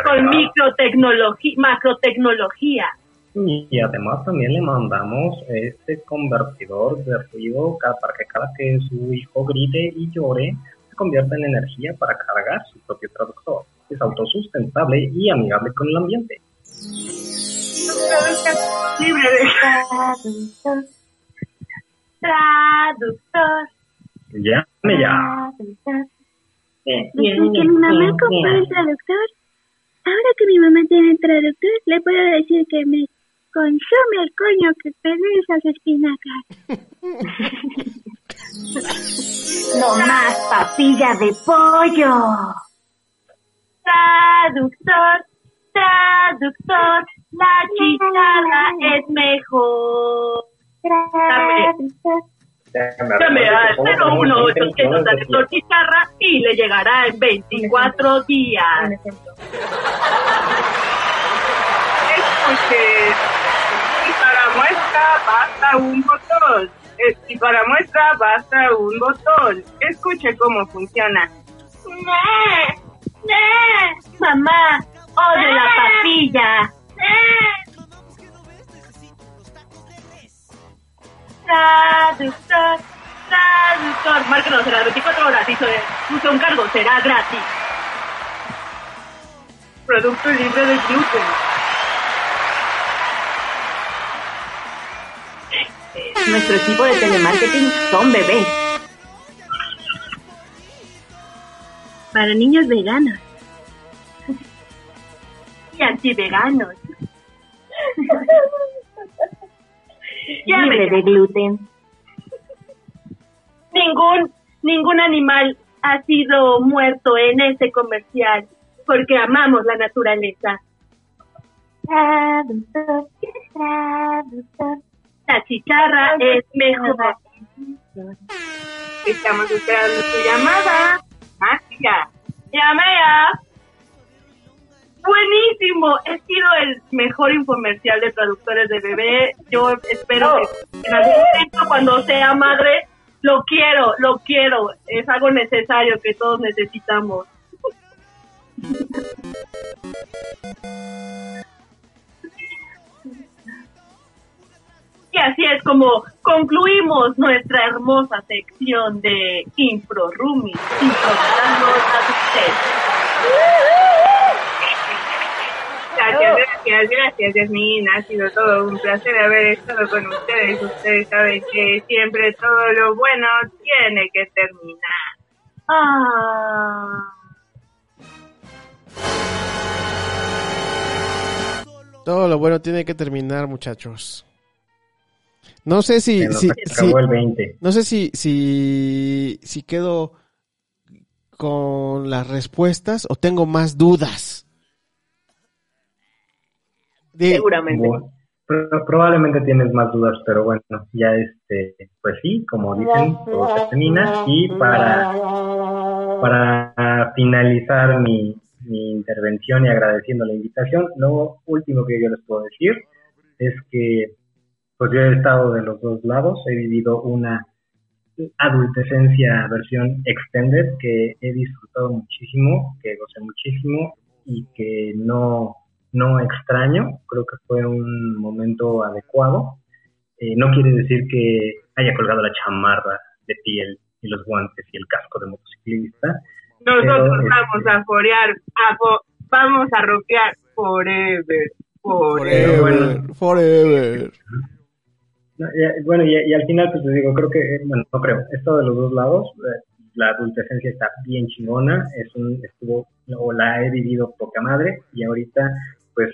S7: Con microtecnología, macrotecnología.
S9: y además también le mandamos este convertidor de ruido para que cada que su hijo grite y llore se convierta en energía para cargar su propio traductor. Es autosustentable y amigable con el ambiente.
S6: Libre de
S8: Traductor,
S7: Traductor.
S9: Ya.
S10: Desde que mi mamá compró el traductor, ahora que mi mamá tiene el traductor, le puedo decir que me consume el coño que perdí esas espinacas.
S8: No más papilla de pollo.
S7: Traductor. Traductor. La chicharra es mejor. Llame al 01800 traductor chicharra y le llegará en 24 días.
S6: Escuche, y para muestra basta un botón. Eh, Y para muestra basta un botón. Escuche cómo funciona.
S7: ¡Nee! ¡Nee! Mamá, odio la papilla. Traductor, traductor. Márquenos las 24 horas y su un cargo será gratis.
S6: Producto libre de gluten.
S8: Nuestro equipo de telemarketing son bebés.
S10: Para niños veganos.
S7: Y antiveganos.
S8: Libre de gluten.
S7: ningún ningún animal ha sido muerto en ese comercial porque amamos la naturaleza. La chicharra es mejor.
S6: Estamos esperando su llamada. Mágica.
S7: Llame ya. Buenísimo. He sido el mejor infomercial de traductores de bebé. Yo espero que en algún momento, cuando sea madre, lo quiero, lo quiero. Es algo necesario que todos necesitamos. Y así es como concluimos nuestra hermosa sección de Impro Roomies, improvisando a
S6: Gracias, gracias, gracias, Yasmin. Ha sido todo un placer haber estado con ustedes. Ustedes saben que siempre todo lo bueno tiene que terminar.
S7: Ah.
S5: Todo lo bueno tiene que terminar, muchachos. No sé si, si,
S9: acabó
S5: si-
S9: el 20.
S5: no sé si, si, si quedo con las respuestas o tengo más dudas. De-
S7: Seguramente.
S9: Bueno, pro- probablemente tienes más dudas, pero bueno, ya este, pues sí, como dicen, todo se termina. Y para, para finalizar mi, mi intervención y agradeciendo la invitación, lo último que yo les puedo decir es que pues yo he estado de los dos lados, he vivido una adultescencia versión extended que he disfrutado muchísimo, que gocé muchísimo y que no, no extraño, creo que fue un momento adecuado. Eh, no quiere decir que haya colgado la chamarra de piel y los guantes y el casco de motociclista.
S6: Nosotros
S9: Pero,
S6: vamos a forear, a fo- vamos a rockear forever, forever.
S5: Forever, forever.
S9: No, y- bueno, y, y al final, pues les digo, creo que, bueno, no creo, esto de los dos lados, eh, la adultescencia está bien chingona, es un, estuvo, o la he vivido poca madre, y ahorita, pues,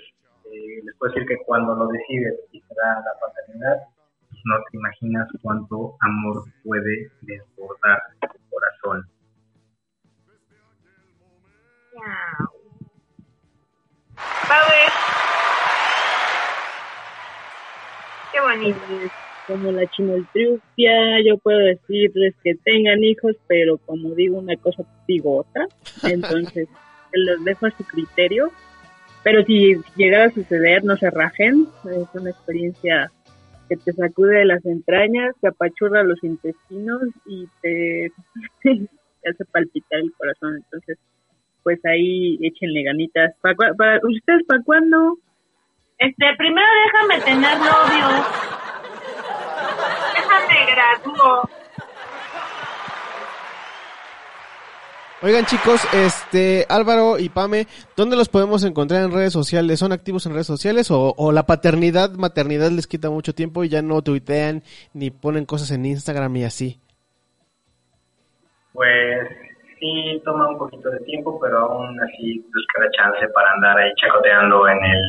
S9: eh, les puedo decir que cuando lo decides y te da la paternidad, pues, no te imaginas cuánto amor puede desbordar tu corazón.
S6: Qué bonito.
S11: como la chimoltrufia, yo puedo decirles que tengan hijos, pero como digo una cosa, digo otra. Entonces, los dejo a su criterio. Pero si llegara a suceder, no se rajen. Es una experiencia que te sacude de las entrañas, te apachurra los intestinos y te, hace palpitar el corazón. Entonces, pues ahí échenle ganitas. ¿Para, para, ¿Ustedes para cuándo?
S7: Este, primero déjame tener novio.
S6: Déjame gradúo.
S5: Oigan chicos, este Álvaro y Pame, ¿dónde los podemos encontrar en redes sociales? ¿Son activos en redes sociales o, la paternidad, maternidad les quita mucho tiempo y ya no tuitean ni ponen cosas en Instagram y así?
S9: Pues sí, toma un poquito de tiempo, pero aún así busca la chance para andar ahí chacoteando en el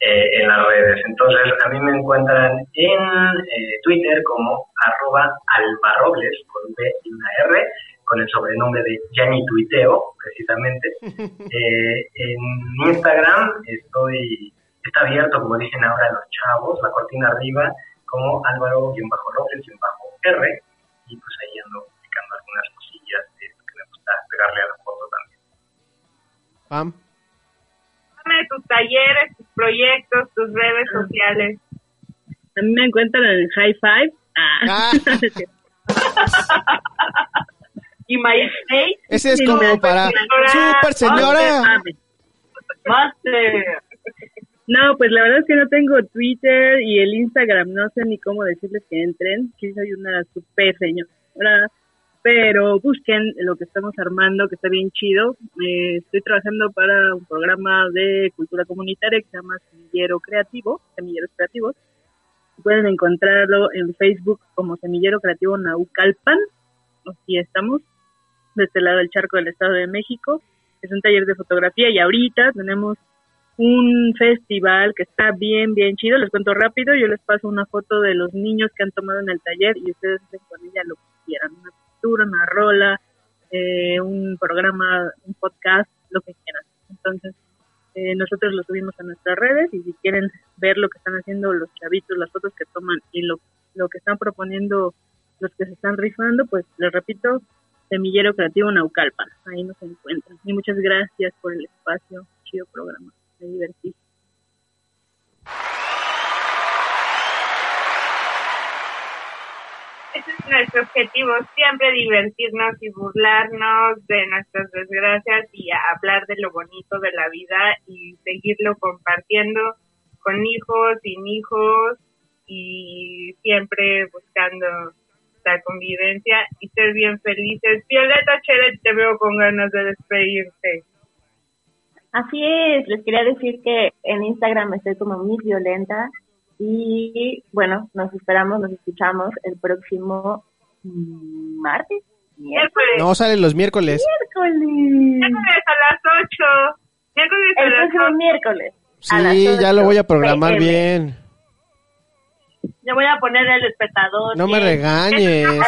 S9: eh, en las redes. Entonces, a mí me encuentran en eh, Twitter como arroba albarrobles con B y una R, con el sobrenombre de Yanni Tuiteo, precisamente. Eh, en Instagram estoy, está abierto, como dicen ahora los chavos, la cortina arriba, como Álvaro-Robles-R, y pues ahí ando publicando algunas cosillas de que me gusta pegarle a la foto también.
S5: Pam.
S6: Dame tus talleres, tus proyectos, tus redes sociales.
S11: A mí me encuentran en el High Five. Ah.
S7: Y MySpace.
S5: Ese es como
S11: no,
S5: para Super Señora.
S7: Master.
S11: No, pues la verdad es que no tengo Twitter y el Instagram, no sé ni cómo decirles que entren, que soy una super señora, pero busquen lo que estamos armando, que está bien chido. Eh, estoy trabajando para un programa de cultura comunitaria que se llama Semillero Creativo, Semilleros Creativos. Pueden encontrarlo en Facebook como Semillero Creativo Naucalpan, aquí estamos, de este lado del charco del Estado de México. Es un taller de fotografía y ahorita tenemos un festival que está bien, bien chido. Les cuento rápido, yo les paso una foto de los niños que han tomado en el taller y ustedes hacen con ella lo que quieran, una pintura, una rola, eh, un programa, un podcast, lo que quieran. Entonces, eh, nosotros lo subimos a nuestras redes y si quieren ver lo que están haciendo los chavitos, las fotos que toman y lo, lo que están proponiendo los que se están rifando, pues les repito, Semillero Creativo Naucalpan, ahí nos encuentran. Y muchas gracias por el espacio. chido programa. Me divertí.
S6: Ese es nuestro objetivo, siempre divertirnos y burlarnos de nuestras desgracias y hablar de lo bonito de la vida y seguirlo compartiendo con hijos, sin hijos y siempre buscando la convivencia y ser bien felices. Violeta Chere, te veo con ganas de despedirte.
S8: Así es, les quería decir que en Instagram estoy como Miss Violenta y bueno, nos esperamos, nos escuchamos el próximo martes.
S6: Miércoles.
S5: No, salen los miércoles.
S8: Miércoles.
S6: Miércoles a las 8. Miércoles a
S8: El
S6: las
S8: próximo
S6: 8.
S8: miércoles. a las
S5: Sí, ya lo voy a
S8: 8
S5: programar
S8: PM.
S5: bien.
S7: Yo voy a poner el espectador.
S5: No me regañes.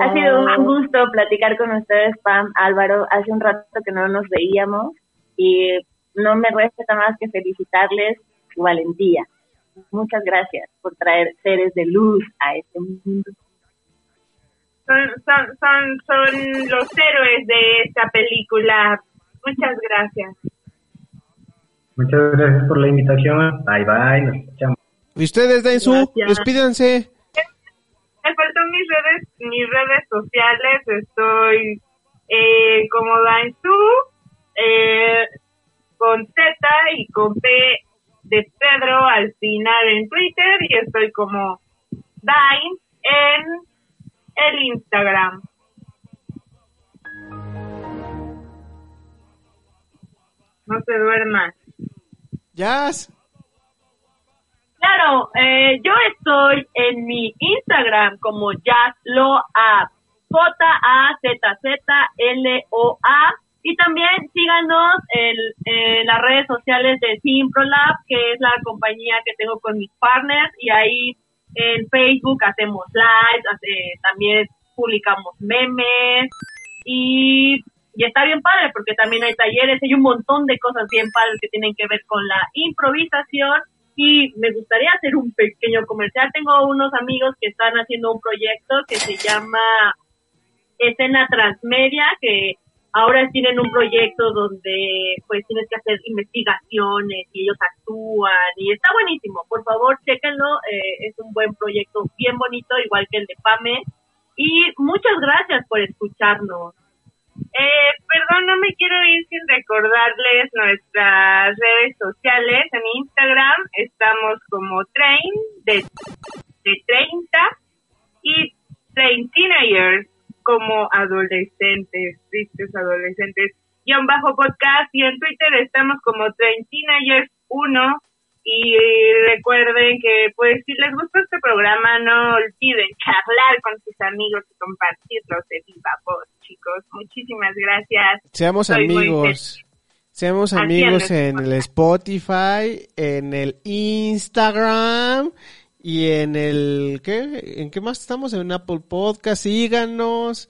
S8: Ha sido un gusto platicar con ustedes, Pam, Álvaro. Hace un rato que no nos veíamos y no me resta más que felicitarles su valentía. Muchas gracias por traer seres de luz a este mundo.
S6: Son, son, son, son los héroes de esta película. Muchas gracias.
S9: Muchas gracias por la invitación. Bye bye, nos escuchamos.
S5: ¿Y ustedes?
S6: Gracias.
S5: Despídanse.
S6: Me faltó mis redes, mis redes sociales. Estoy eh, como Dainzu, eh, con Z y con P de Pedro al final en Twitter y estoy como Dain en el Instagram. No se duerman.
S5: Jazz.
S7: Claro, eh, yo estoy en mi Instagram como Jazzloa, J-A-Z-Z-L-O-A. Y también síganos en, las redes sociales de Simprolab, que es la compañía que tengo con mis partners. Y ahí en Facebook hacemos lives, también publicamos memes. Y, y está bien padre porque también hay talleres, hay un montón de cosas bien padres que tienen que ver con la improvisación y me gustaría hacer un pequeño comercial. Tengo unos amigos que están haciendo un proyecto que se llama Escena Transmedia, que ahora tienen un proyecto donde pues tienes que hacer investigaciones y ellos actúan y está buenísimo. Por favor, chéquenlo, eh, es un buen proyecto bien bonito, igual que el de Pame. Y muchas gracias por escucharnos.
S6: Eh, perdón, no me quiero ir sin recordarles nuestras redes sociales. En Instagram estamos como Train de, de 30 y Train Teenagers como adolescentes, tristes adolescentes, guion bajo podcast. Y en Twitter estamos como Train Teenagers 1. Y recuerden que, pues, si les gustó este programa, no olviden charlar con sus amigos y compartirlos de viva voz, chicos. Muchísimas gracias.
S5: Seamos
S6: Soy
S5: amigos. Seamos amigos en el Spotify, en el Instagram y en el ¿qué? ¿En qué más estamos? En Apple Podcast, síganos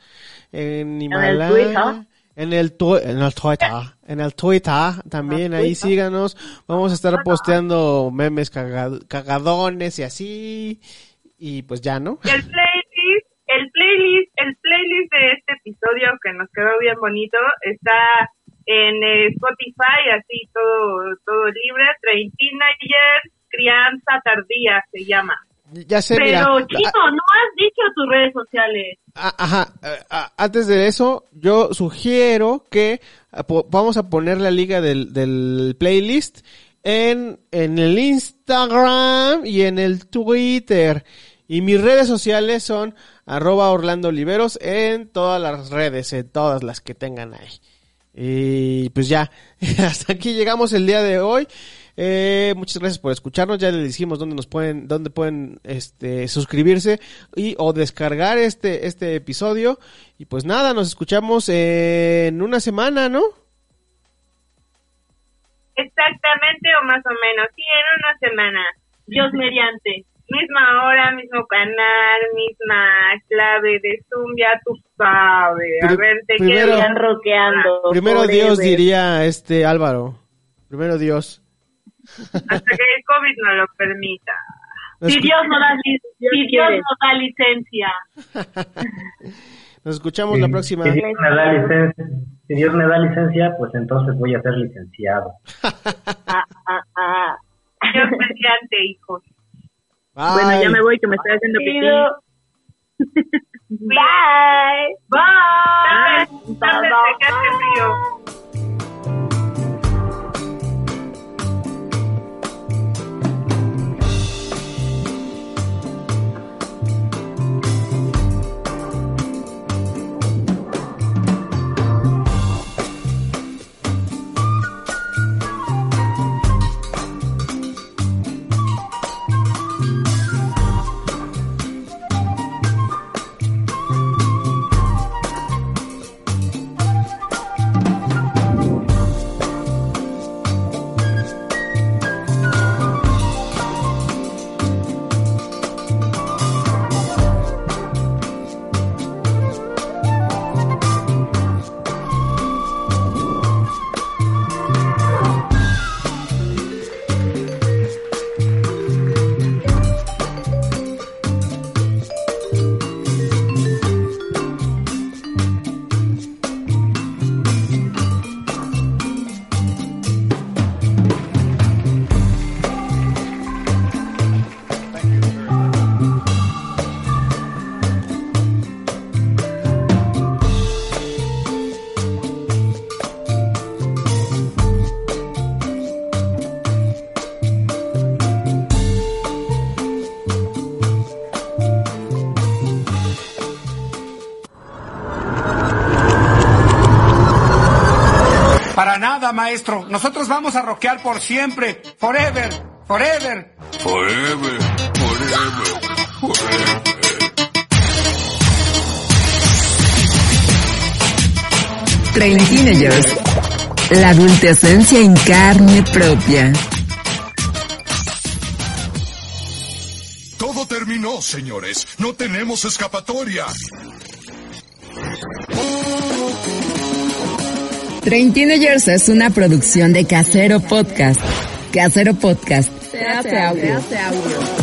S5: en Himalaya. En el tu- en el Twitter, en el Twitter también ahí
S8: Twitter.
S5: síganos. Vamos a estar posteando memes caga- cagadones y así y pues ya, ¿no?
S6: Y el playlist, el playlist, el playlist de este episodio que nos quedó bien bonito está en Spotify, así todo, todo libre, Train Teenagers, Crianza Tardía se llama.
S5: Ya sé, mira.
S7: Pero, Chino, no has dicho tus redes sociales.
S5: Ajá, eh, antes de eso, yo sugiero que po- vamos a poner la liga del, del playlist en, en el Instagram y en el Twitter. Y mis redes sociales son arroba Orlando Oliveros en todas las redes, en todas las que tengan ahí. Y pues ya, hasta aquí llegamos el día de hoy. Eh, muchas gracias por escucharnos. Ya les dijimos dónde nos pueden, dónde pueden, este, suscribirse y o descargar este, este episodio. Y pues nada, nos escuchamos en una semana, ¿no?
S6: Exactamente o más o menos, sí, en una semana.
S7: Dios mediante.
S6: Misma hora, mismo canal, misma clave de Zoom, ya tú sabes. A ver, te
S5: primero-
S6: quiero.
S8: Están rockeando.
S5: Primero. Dios diría este Álvaro. Primero Dios.
S6: Hasta que el COVID no lo permita.
S5: Nos,
S7: Si Dios nos da, li-
S8: Dios
S7: si nos da licencia.
S5: nos escuchamos la próxima.
S9: Que Dios me da licencia. si Dios me da licencia, pues entonces voy a ser licenciado.
S8: Ah, ah, ah.
S6: Dios mediante, hijos.
S11: Bueno, ya me voy que me estoy haciendo pipí.
S8: Bye.
S6: Bye.
S8: Bye.
S6: Tarde, que hace frío. Para nada, maestro. Nosotros vamos a rockear por siempre. Forever. Forever.
S3: Forever, forever, forever.
S1: Train Teenagers. La adultecencia en carne propia.
S3: Todo terminó, señores. No tenemos escapatoria.
S1: Train Teenagers es una producción de Casero Podcast. Casero Podcast. Se hace.